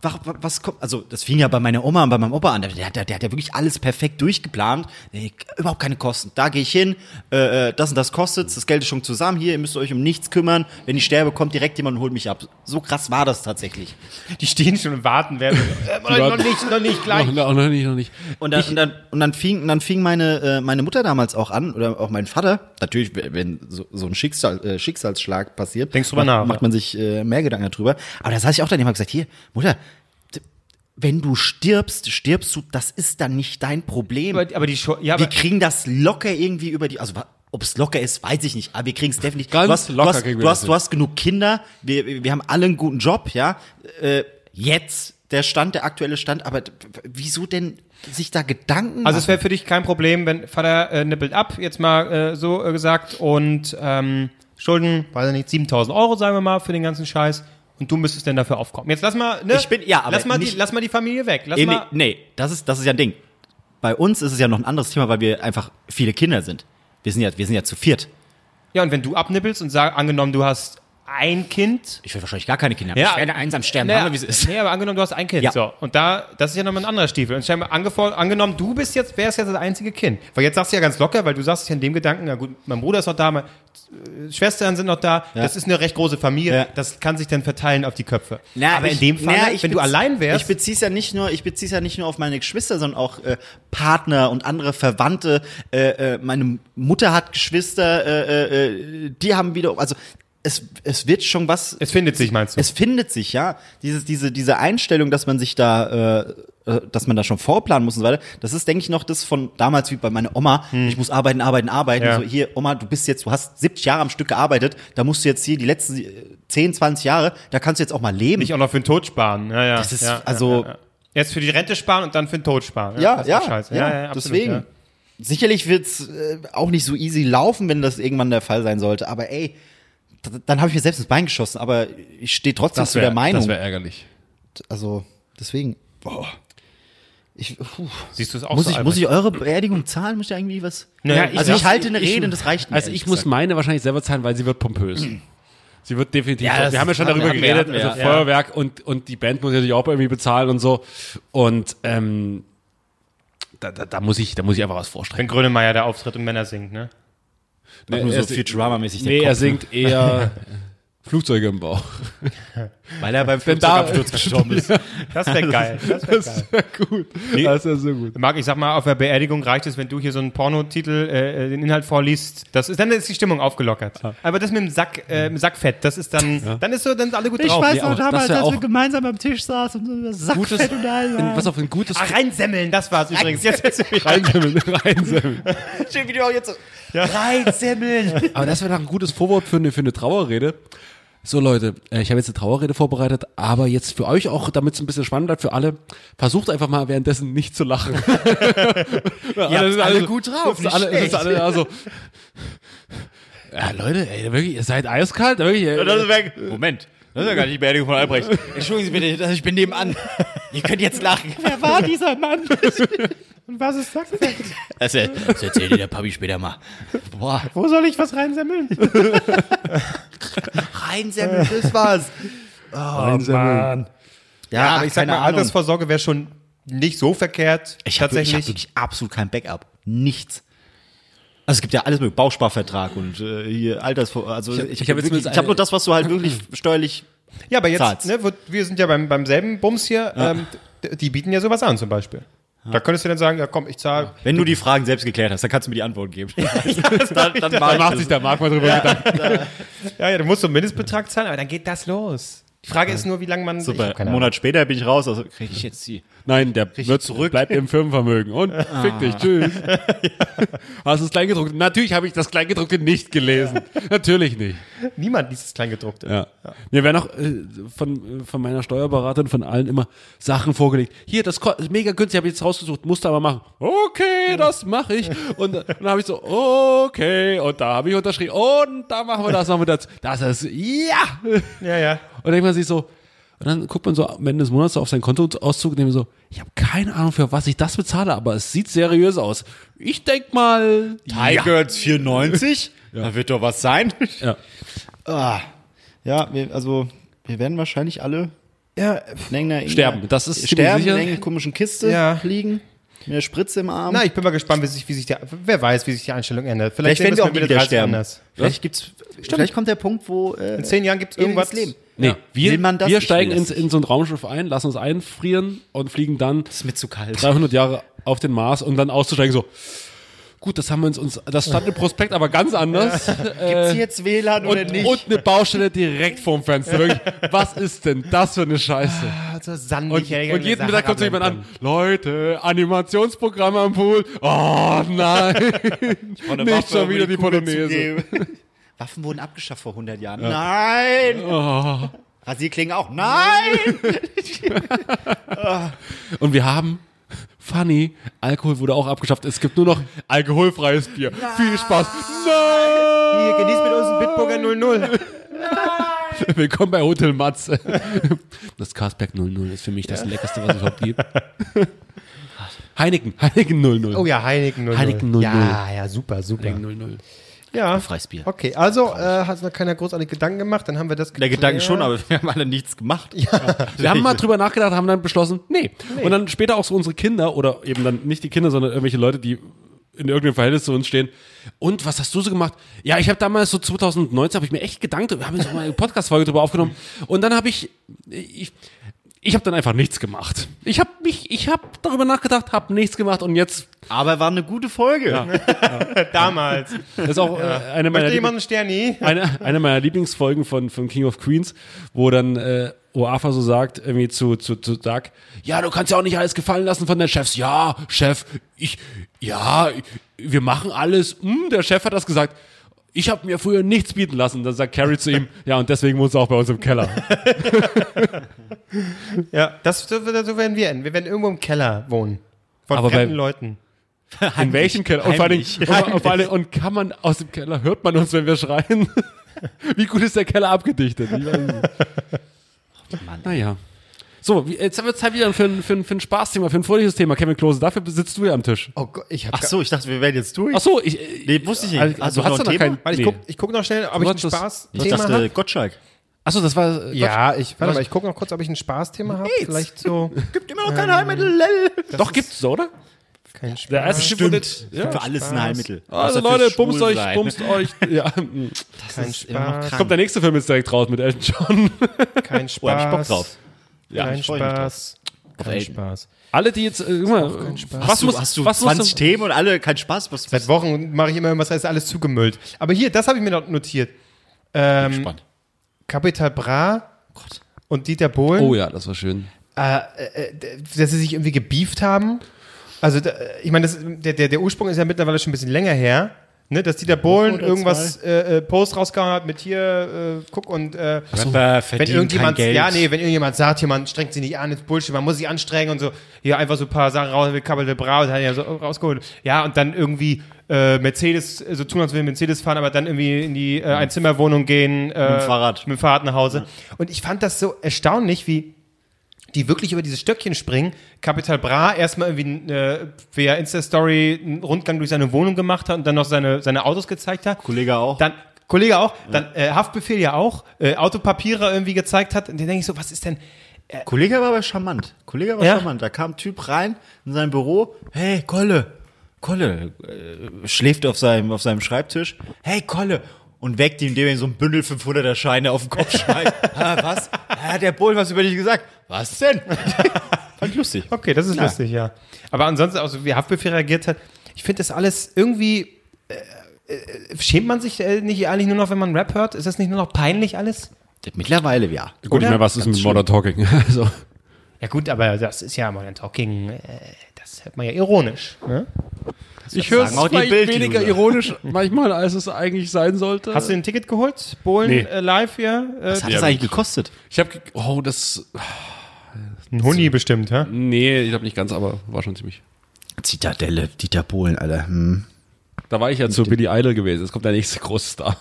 B: was, was kommt, also das fing ja bei meiner Oma und bei meinem Opa an. Der, der, der hat ja wirklich alles perfekt durchgeplant. Nee, überhaupt keine Kosten. Da gehe ich hin, äh, äh, das und das kostet, das Geld ist schon zusammen. Hier, ihr müsst euch um nichts kümmern. Wenn ich sterbe, kommt direkt jemand und holt mich ab. So krass war das tatsächlich.
A: die stehen schon und warten. Wer, äh, noch nicht, noch nicht, gleich.
C: noch, noch, nicht, noch nicht.
B: Und dann, und dann, und dann fing, dann fing meine, äh, meine Mutter damals auch an, oder auch mein Vater. Natürlich, wenn so, so ein Schicksal, äh, Schicksalsschlag passiert,
A: Denkst drüber
B: macht,
A: nach,
B: macht man sich äh, mehr Gedanken darüber. Aber da saß ich auch dann immer gesagt, hier, Mutter, wenn du stirbst, stirbst du, das ist dann nicht dein Problem.
A: Aber, aber die Show, ja,
B: wir
A: aber,
B: kriegen das locker irgendwie über die, also ob es locker ist, weiß ich nicht, aber wir kriegen es definitiv.
C: Ganz
B: du hast,
C: locker
B: du hast,
C: wir
B: du hast, du hast genug Kinder, wir, wir haben alle einen guten Job, ja. Äh, jetzt der Stand, der aktuelle Stand, aber wieso denn sich da Gedanken
A: also es
B: machen?
A: wäre für dich kein Problem, wenn Vater äh, nippelt ab, jetzt mal äh, so äh, gesagt, und ähm, Schulden, weiß ich nicht, 7000 Euro, sagen wir mal, für den ganzen Scheiß. Und du müsstest denn dafür aufkommen. Jetzt lass mal, ne?
B: Ich bin- ja, aber
A: lass mal, die, lass mal die Familie weg. Lass
B: nee,
A: mal,
B: nee, das ist, das ist ja ein Ding. bei uns ist es ja noch ein anderes Thema, weil wir einfach viele Kinder sind. Wir sind ja, wir sind ja zu viert.
A: Ja, und wenn du abnippelst und sag, angenommen, du hast ein Kind.
B: Ich will wahrscheinlich gar keine Kinder haben.
A: Ja.
B: Ich werde einsam sterben.
A: Naja,
B: wie es ist.
A: Nee, aber angenommen, du hast ein Kind.
B: Ja.
A: So, und da, das ist ja nochmal ein anderer Stiefel. Und angenommen, du bist jetzt, wärst jetzt das einzige Kind. Weil jetzt sagst du ja ganz locker, weil du sagst ja in dem Gedanken, na gut, mein Bruder ist noch da, meine äh, Schwestern sind noch da, das ist eine recht große Familie,
B: Ja.
A: das kann sich dann verteilen auf die Köpfe.
B: Na,
A: aber in
B: ich-
A: dem Fall,
B: na,
A: wenn du allein wärst,
B: Ich beziehe es ja nicht nur, ich beziehe es ja nicht nur auf meine Geschwister, sondern auch äh, Partner und andere Verwandte. Äh, äh, meine Mutter hat Geschwister, äh, äh, die haben wieder, also es, es wird schon was.
A: es findet sich, meinst du?
B: Es findet sich, ja. Dieses, diese, diese Einstellung, dass man sich da, äh, äh, dass man da schon vorplanen muss und so weiter, das ist, denke ich, noch das von damals wie bei meiner Oma. Ich muss arbeiten, arbeiten, arbeiten.
A: Ja.
B: So, hier, Oma, du bist jetzt, du hast 70 Jahre am Stück gearbeitet, da musst du jetzt hier die letzten äh, 10, 20 Jahre, da kannst du jetzt auch mal leben.
A: Nicht auch noch für den Tod sparen. Ja, ja.
B: Das ist
A: ja,
B: also-
A: Ja. Erst für die Rente sparen und dann für den Tod sparen.
B: Ja, ja,
A: scheiße.
B: ja,
A: absolut,
B: deswegen. Sicherlich wird's äh, auch nicht so easy laufen, wenn das irgendwann der Fall sein sollte. Aber ey, dann habe ich mir selbst ins Bein geschossen. Aber ich stehe trotzdem zu der Meinung.
C: Das wäre ärgerlich.
B: also deswegen. Boah. Ich, puh.
A: Siehst du es auch
B: muss,
A: so,
B: ich, muss ich eure Beerdigung zahlen? Muss ich irgendwie was?
A: Nee,
C: Ja, ich
B: also ich halte eine
C: ich-
B: Rede und das reicht mir.
C: Also ich muss
B: gesagt.
C: meine wahrscheinlich selber zahlen, weil sie wird pompös. Sie wird definitiv.
B: Ja,
C: wir haben ja schon darüber geredet,
B: wir,
C: also
B: ja.
C: Feuerwerk und, und die Band muss natürlich auch irgendwie bezahlen und so. Und ähm, da, da, da muss ich, da muss ich einfach was vorstrecken.
A: Wenn Grönemeyer da auftritt und Männer singt, ne?
B: Macht nur so Futurama-mäßig
C: Nee,
B: Kopf,
C: er
B: ne?
C: singt eher Flugzeuge im Bauch.
B: Weil er beim Flugzeugabsturz gestorben ist.
A: Das wäre geil. Das wäre
C: gut. Das wäre so gut.
A: Marc, ich sag mal, auf der Beerdigung reicht es, wenn du hier so einen Pornotitel, äh, äh, den Inhalt vorliest. Das ist, dann ist die Stimmung aufgelockert. Aber das mit dem Sack, äh, Sackfett, das ist dann, dann ist so, dann sind alle gut drauf.
C: weiß noch damals, als wir
B: gemeinsam am Tisch saßen und das
C: Gutes, ein, was auf ein gutes
A: Ach, reinsemmeln, das war's übrigens. Jetzt, jetzt,
C: Reinsemmeln, reinsemmeln.
B: Schön, wie du auch jetzt so reinsemmeln.
C: Aber das wäre doch ein gutes Vorwort für eine, für eine Trauerrede. So Leute, äh, ich habe jetzt eine Trauerrede vorbereitet, aber jetzt für euch auch, damit es ein bisschen spannend bleibt für alle, versucht einfach mal währenddessen nicht zu lachen. ja,
B: habt alle gut drauf,
C: Sind
B: nicht
C: alle,
B: schlecht.
C: sind alle da so. Ja, Leute, ey, wirklich, ihr seid eiskalt, wirklich. Ey,
B: Moment. Das ist ja gar nicht die Beerdigung von Albrecht. Entschuldigen Sie bitte, ich bin nebenan. Ihr könnt jetzt lachen. Wer war dieser Mann?
A: Und was ist Sackfett?
B: Das, das erzählt dir der Papi später mal. Boah.
A: Wo soll ich was reinsemmeln?
B: Reinsemmeln, das war's. Oh, Mann.
A: Ja, aber ich sag
B: keine
A: mal,
B: Ahnung.
A: Altersvorsorge wäre schon nicht so verkehrt.
B: Ich habe
A: tatsächlich.
B: hab wirklich absolut kein Backup. Nichts. Also es gibt ja alles mit Bausparvertrag und äh, hier Altersvor... Also ich,
C: hab-
B: ich,
C: ich
B: hab
C: hab
B: habe nur das, was du halt wirklich steuerlich...
A: ja, aber jetzt,
B: zahlst.
A: ne, wird- wir sind ja beim, beim selben Bums hier, ähm, d- die bieten ja sowas an zum Beispiel. Da könntest du dann sagen, ja komm, ich zahle.
B: Wenn du die Fragen selbst geklärt hast, dann kannst du mir die Antworten geben. dann, dann
C: da
B: mach
C: macht
B: ich
C: sich der Marc mal drüber Gedanken.
A: Ja, ja, du musst so einen Mindestbetrag zahlen, aber dann geht das los. Die Frage ist nur, wie lange man.
B: Super. Einen
A: Ahnung.
B: Monat später bin ich raus, also kriege ich jetzt die.
C: Nein, der wird zurück. bleibt im Firmenvermögen. Und fick dich, tschüss. Hast du das Kleingedruckte? Natürlich habe ich das Kleingedruckte nicht gelesen. Natürlich nicht.
A: Niemand liest das Kleingedruckte.
C: Ja. Mir werden auch äh, von, von meiner Steuerberaterin, von allen immer Sachen vorgelegt. Hier, das ist mega günstig, habe ich jetzt rausgesucht, musst du aber machen. Okay, das mache ich. Und äh, dann habe ich so, okay, und da habe ich unterschrieben. Und da machen wir das noch mit dazu. Das ist, ja!
A: Ja, ja.
C: Und dann denkt man sich so, und dann guckt man so am Ende des Monats auf seinen Kontoauszug und denkt so, ich habe keine Ahnung, für was ich das bezahle, aber es sieht seriös aus. Ich denk mal,
B: Tigers 94? Da wird doch was sein.
C: ja.
B: Ah. Ja, wir, also wir werden wahrscheinlich alle
A: Ja,
B: irgendeiner,
C: Sterben, das ist
B: sterben
C: sicher.
B: in irgendeiner komischen Kiste
A: Ja.
B: liegen mit der Spritze im Arm.
A: na, ich bin mal gespannt, wie sich, wie sich der, wer weiß, wie sich die Einstellung ändert.
B: Vielleicht
A: sehen
B: werden wir
A: es
B: auch wieder
A: 30
B: sterben.
A: anders.
B: Vielleicht gibt's, vielleicht kommt der Punkt, wo äh,
A: In zehn Jahren gibt es irgendwas.
B: Leben.
C: Nee, wir,
B: das?
C: wir
B: Ich
C: steigen ins,
B: das
C: in so ein Raumschiff ein, lassen uns einfrieren und fliegen dann
B: ist mir zu kalt.
C: 300 Jahre auf den Mars und dann auszusteigen so, gut, das haben wir uns, uns das stand im Prospekt aber ganz anders.
B: Gibt's jetzt WLAN oder
C: Und,
B: nicht?
C: und eine Baustelle direkt vorm Fenster. Wirklich, was ist denn das für eine Scheiße?
A: Also sandig,
C: Und, und jeden Mittag kommt so jemand an, Leute, Animationsprogramm am Pool. Oh nein, nicht schon wieder die Polonaise.
B: Waffen wurden abgeschafft vor 100 Jahren. Nein! Rasierklingen auch. Nein!
C: Und wir haben, funny, Alkohol wurde auch abgeschafft. Es gibt nur noch alkoholfreies Bier. Viel Spaß. Nein!
A: Hier, genießt mit uns ein Bitburger 00.
C: Willkommen bei Hotel Matze. Das Carlsberg 00 ist für mich das Leckerste, was es überhaupt gibt. Heineken, Heineken 00.
A: Oh ja, Heineken 00.
C: Heineken 00.
A: Ja, ja, super, super.
C: Heineken 00.
A: Ja.
B: Freies Bier.
A: Okay, also äh, hat noch keiner großartig Gedanken gemacht, dann haben wir das
B: Der Gedanke schon, aber wir haben alle nichts gemacht.
C: Wir haben mal drüber nachgedacht, haben dann beschlossen, nee. Und dann später auch so unsere Kinder oder eben dann nicht die Kinder, sondern irgendwelche Leute, die in irgendeinem Verhältnis zu uns stehen. Und was hast du so gemacht? Ja, ich habe damals so 2019 habe ich mir echt Gedanken, wir haben so mal eine Podcast-Folge drüber aufgenommen. Und dann habe ich, ich, ich habe dann einfach nichts gemacht. Ich habe mich, ich habe darüber nachgedacht, habe nichts gemacht und jetzt
B: Aber war eine gute Folge.
A: Damals.
C: das ist auch äh, eine meiner
A: Möchte jemand
C: Lieblings-
A: einen Sterni?
C: eine, eine meiner Lieblingsfolgen von, von King of Queens, wo dann äh, Oafa so sagt, irgendwie zu, zu, zu Doug, ja, du kannst ja auch nicht alles gefallen lassen von den Chefs. Ja, Chef, ich, ja, wir machen alles. Hm, der Chef hat das gesagt. Ich habe mir früher nichts bieten lassen. Dann sagt Carrie zu ihm, ja, und deswegen wohnst du auch bei uns im Keller.
A: Ja, das, so, so werden wir enden. Wir werden irgendwo im Keller wohnen. Von
C: Aber
A: fremden Leuten.
C: In welchem Keller? Und, vor allem,
B: Heimlich.
C: und, und, vor allem, und kann man aus dem Keller, hört man uns, wenn wir schreien? Wie gut ist der Keller abgedichtet? Ich weiß nicht.
B: Mann.
C: Naja. So, jetzt wird es Zeit wieder für ein, für, ein, für ein Spaßthema, für ein fröhliches Thema. Kevin Klose, dafür sitzt du ja am Tisch.
A: Oh Gott, ich hab
B: Ach so, ich dachte, wir werden jetzt durch.
C: Ach so, ich.
B: Nee, wusste ich nicht.
C: Also,
B: Also
C: du hast
B: ein
C: noch
B: Thema?
C: kein.
A: Warte, ich
C: nee.
A: guck, ich guck noch schnell, ob
C: Du
A: ich ein
C: das-
A: Spaßthema
B: Ich dachte,
A: habe.
B: Gottschalk.
C: Achso, das war. äh,
A: Ja, ich, warte mal, ich gucke noch kurz, ob ich ein Spaßthema habe. Vielleicht so.
B: Gibt immer noch kein Heilmittel. lell.
C: Doch, gibt's so, oder?
A: Kein Spaß.
C: Der erste Schiff wurde. Ja.
B: Für alles ein Heilmittel.
C: Also Leute, bumst euch, bumst euch. Ja.
A: kein
B: ist immer noch
A: Spaß.
B: krank.
C: Kommt der nächste Film jetzt direkt raus mit Elton John.
A: Kein Spaß.
B: Oh, hab ich Bock drauf.
C: Ja,
A: kein
B: ich
A: Spaß. Kein. Spaß.
C: Alle, die jetzt. Äh,
A: Spaß.
C: was
B: Hast du,
C: muss,
B: hast du
C: was
B: 20
C: muss,
B: Themen und alle kein Spaß? Was,
A: Seit Wochen mache ich immer irgendwas, da ist alles zugemüllt. Aber hier, das habe ich mir noch notiert. Ähm,
B: Spannend.
A: Capital Bra und Dieter Bohlen,
C: Oh ja, das war schön.
A: äh, äh, dass sie sich irgendwie gebieft haben. Also, da, ich meine, das- der, der, der Ursprung ist ja mittlerweile schon ein bisschen länger her. Ne, dass Dieter Bohlen irgendwas äh, äh, Post rausgehauen hat mit hier, äh, guck und äh,
B: Rapper
A: wenn irgendjemand,
B: kein Geld.
A: ja, nee, wenn irgendjemand sagt, hier, man strengt sich nicht an, ist Bullshit, man muss sich anstrengen und so, hier einfach so ein paar Sachen raus, wie Kabel de Bra, und hat er ja so rausgeholt. Ja, und dann irgendwie äh, Mercedes, so tun, als würden wir Mercedes fahren, aber dann irgendwie in die äh, Einzimmerwohnung gehen. Äh,
B: Mit dem Fahrrad.
A: Mit dem Fahrrad nach Hause. Und ich fand das so erstaunlich, wie die wirklich über dieses Stöckchen springen. Capital Bra erstmal irgendwie äh, via Insta-Story einen Rundgang durch seine Wohnung gemacht hat und dann noch seine, seine Autos gezeigt hat.
B: Kollege auch.
A: Dann, Kollege auch, dann äh, Haftbefehl ja auch, äh, Autopapiere irgendwie gezeigt hat. Und dann denke ich so, was ist denn.
B: Kollege war aber charmant. Kollege war
A: Ja?
B: charmant. Da kam ein Typ rein in sein Büro. Hey, Kolle. Kolle. Äh, schläft auf seinem, auf seinem Schreibtisch. Hey, Kolle. Und weckt ihm, indem er ihm so ein Bündel 500er Scheine auf den Kopf schreit. ah, was? Hat der Bohlen was über dich gesagt? Was denn? Fand ich lustig.
A: Okay, das ist
B: Ja.
A: lustig, ja. Aber ansonsten, also wie Haftbefehl reagiert hat, ich finde das alles irgendwie. Äh, äh, schämt man sich äh, nicht eigentlich nur noch, wenn man Rap hört? Ist das nicht nur noch peinlich alles?
B: Mittlerweile, ja.
C: Gut, ich meine, was ist mit Modern Talking? Also,
A: Ja, gut, aber das ist ja Modern Talking, äh, das hört man ja ironisch. Ne?
C: ich höre es vielleicht weniger ironisch manchmal, als es eigentlich sein sollte.
A: Hast du ein Ticket geholt? Bohlen
C: Nee.
A: äh, live hier? Äh,
B: Was hat das eigentlich gekostet?
C: ich habe, oh, das,
A: ein Huni bestimmt, hä?
C: nee, ich glaube nicht ganz, aber war schon ziemlich.
B: Zitadelle, Dieter Bohlen, Alter. Hm.
C: Da war ich ja zu Billy Idol gewesen. Jetzt kommt der nächste große Star.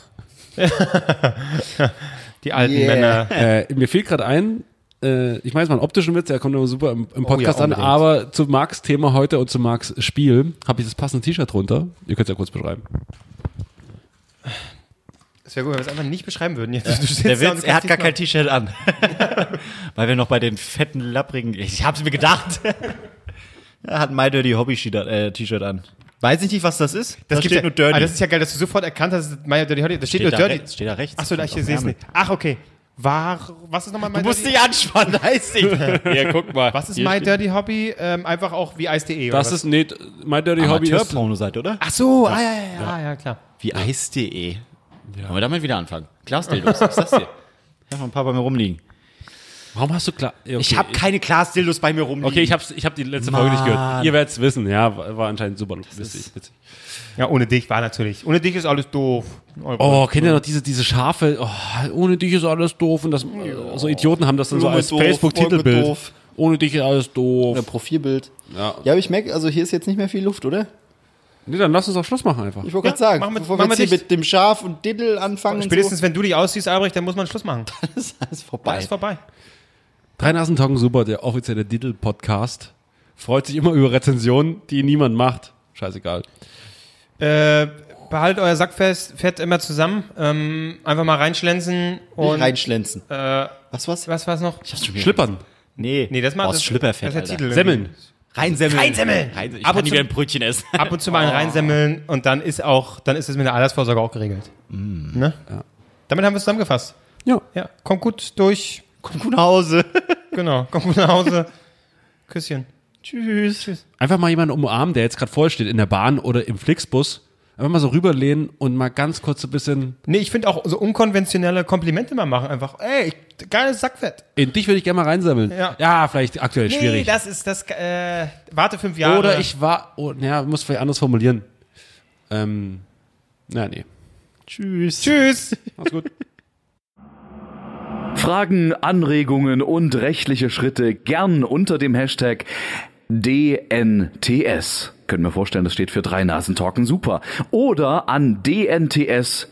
A: Die alten
E: Yeah.
A: Männer.
C: Äh, mir fehlt gerade ein, äh, ich meine, es war ein optischen Witz, der kommt immer super im, im Podcast
A: ja,
C: an, aber zu Marks Thema heute und zu Marks Spiel habe ich das passende T-Shirt drunter. Ihr könnt es ja kurz beschreiben.
A: Das wäre gut, wenn wir es einfach nicht beschreiben würden. Jetzt,
B: Der Witz, er hat gar kein T-Shirt an. Weil wir noch bei den fetten, lapprigen, ich hab's mir gedacht. er hat ein My Dirty Hobby äh, T-Shirt an. Weiß ich nicht, was das ist.
A: Das
B: da
A: gibt
B: steht
A: ja,
B: nur Dirty.
A: Ah, das ist ja geil, dass du sofort erkannt hast, dass es My Dirty Hobby. Da steht,
B: steht,
A: nur
B: da
A: Dirty.
B: rechts, steht da rechts.
A: Achso, da ich sehe es nicht. Ach, okay. War, was ist nochmal My
B: Du musst
A: Dirty
B: dich anspannen, heißt nicht. ja, guck mal.
A: Was ist
B: Hier
A: My
B: steht-
A: Dirty Hobby? Ähm, einfach auch wie Eis.de. oder
C: Das
A: was?
C: ist, nee, My Dirty Hobby ist,
B: Amateur-Porno-Seite, oder?
A: Ach so, ah, ja, ja, ja, ja, klar.
B: Wie Eis.de. Wollen wir damit wieder anfangen? Glasdildos, ich sag's dir. Ich hab noch ein paar bei mir rumliegen.
C: Warum hast du klar, okay,
B: Ich habe keine Glasdildos bei mir rumliegen.
C: Okay, ich habe ich hab die letzte Folge nicht gehört.
B: Mann.
C: Ihr werdet es wissen, ja, war, war anscheinend super witzig. witzig.
A: Ja, ohne dich war natürlich. Ohne dich ist alles doof.
C: Oh, kennt ihr noch diese, diese Schafe, oh, ohne dich ist alles doof und das, so Idioten haben das dann so
E: Blume
C: als
E: doof,
C: Facebook-Titelbild. Ohne dich ist alles doof.
E: Oder Profilbild.
C: Ja.
E: Ja, aber ich merke, also hier ist jetzt nicht mehr viel Luft, oder?
C: Nee, dann lass uns auch Schluss machen einfach.
E: Ich wollte
A: Ja,
E: gerade sagen,
A: machen wir-
E: bevor wir jetzt hier mit dem Schaf und Diddle anfangen
A: Spätestens, wenn du dich ausziehst, Albrecht, dann muss man Schluss machen.
E: so, ist alles vorbei.
A: ist vorbei.
C: Drei Nasen Talken super, der offizielle Diddle-Podcast. freut sich immer über Rezensionen, die niemand macht. Scheißegal.
A: Äh, behaltet euer Sackfest, fährt immer zusammen. Ähm, einfach mal reinschlänzen und.
E: Reinschlänzen.
A: Äh,
E: Was was?
A: was war's noch?
C: Schlippern.
B: Nee,
A: Nee, das macht das,
B: Schlüpperfett,
A: das ist der
B: Alter.
A: Titel.
C: Semmeln.
B: Reinsemmeln.
A: Reinsemmeln.
B: Rein, ich
A: Ab
B: kann
A: und
B: nie
A: zu-
B: wieder ein Brötchen essen.
A: Ab und zu mal ein reinsemmeln und dann ist auch, dann ist es mit der Altersvorsorge auch geregelt. Ne? Damit haben wir es zusammengefasst.
C: Ja.
A: Ja, kommt gut durch.
B: Komm gut nach Hause.
A: Genau, kommt gut nach Hause. Küsschen.
B: Tschüss. Tschüss.
C: Einfach mal jemanden umarmen, der jetzt gerade voll steht in der Bahn oder im Flixbus. Einfach mal so rüberlehnen und mal ganz kurz so ein bisschen.
A: Nee, ich finde auch so unkonventionelle Komplimente mal machen. Einfach, ey, geiles Sackfett.
C: In dich würde ich gerne mal reinsammeln.
A: Ja.
C: vielleicht aktuell
A: Nee,
C: schwierig.
A: das ist das, äh, warte fünf Jahre.
C: Oder ich war, oh, ja, muss vielleicht anders formulieren. Ähm, na, nee.
B: Tschüss.
A: Tschüss.
C: Mach's gut.
F: Fragen, Anregungen und rechtliche Schritte gern unter dem Hashtag DNTS. Können wir vorstellen, das steht für drei Nasen Talken super. Oder an dnts.gmx.net.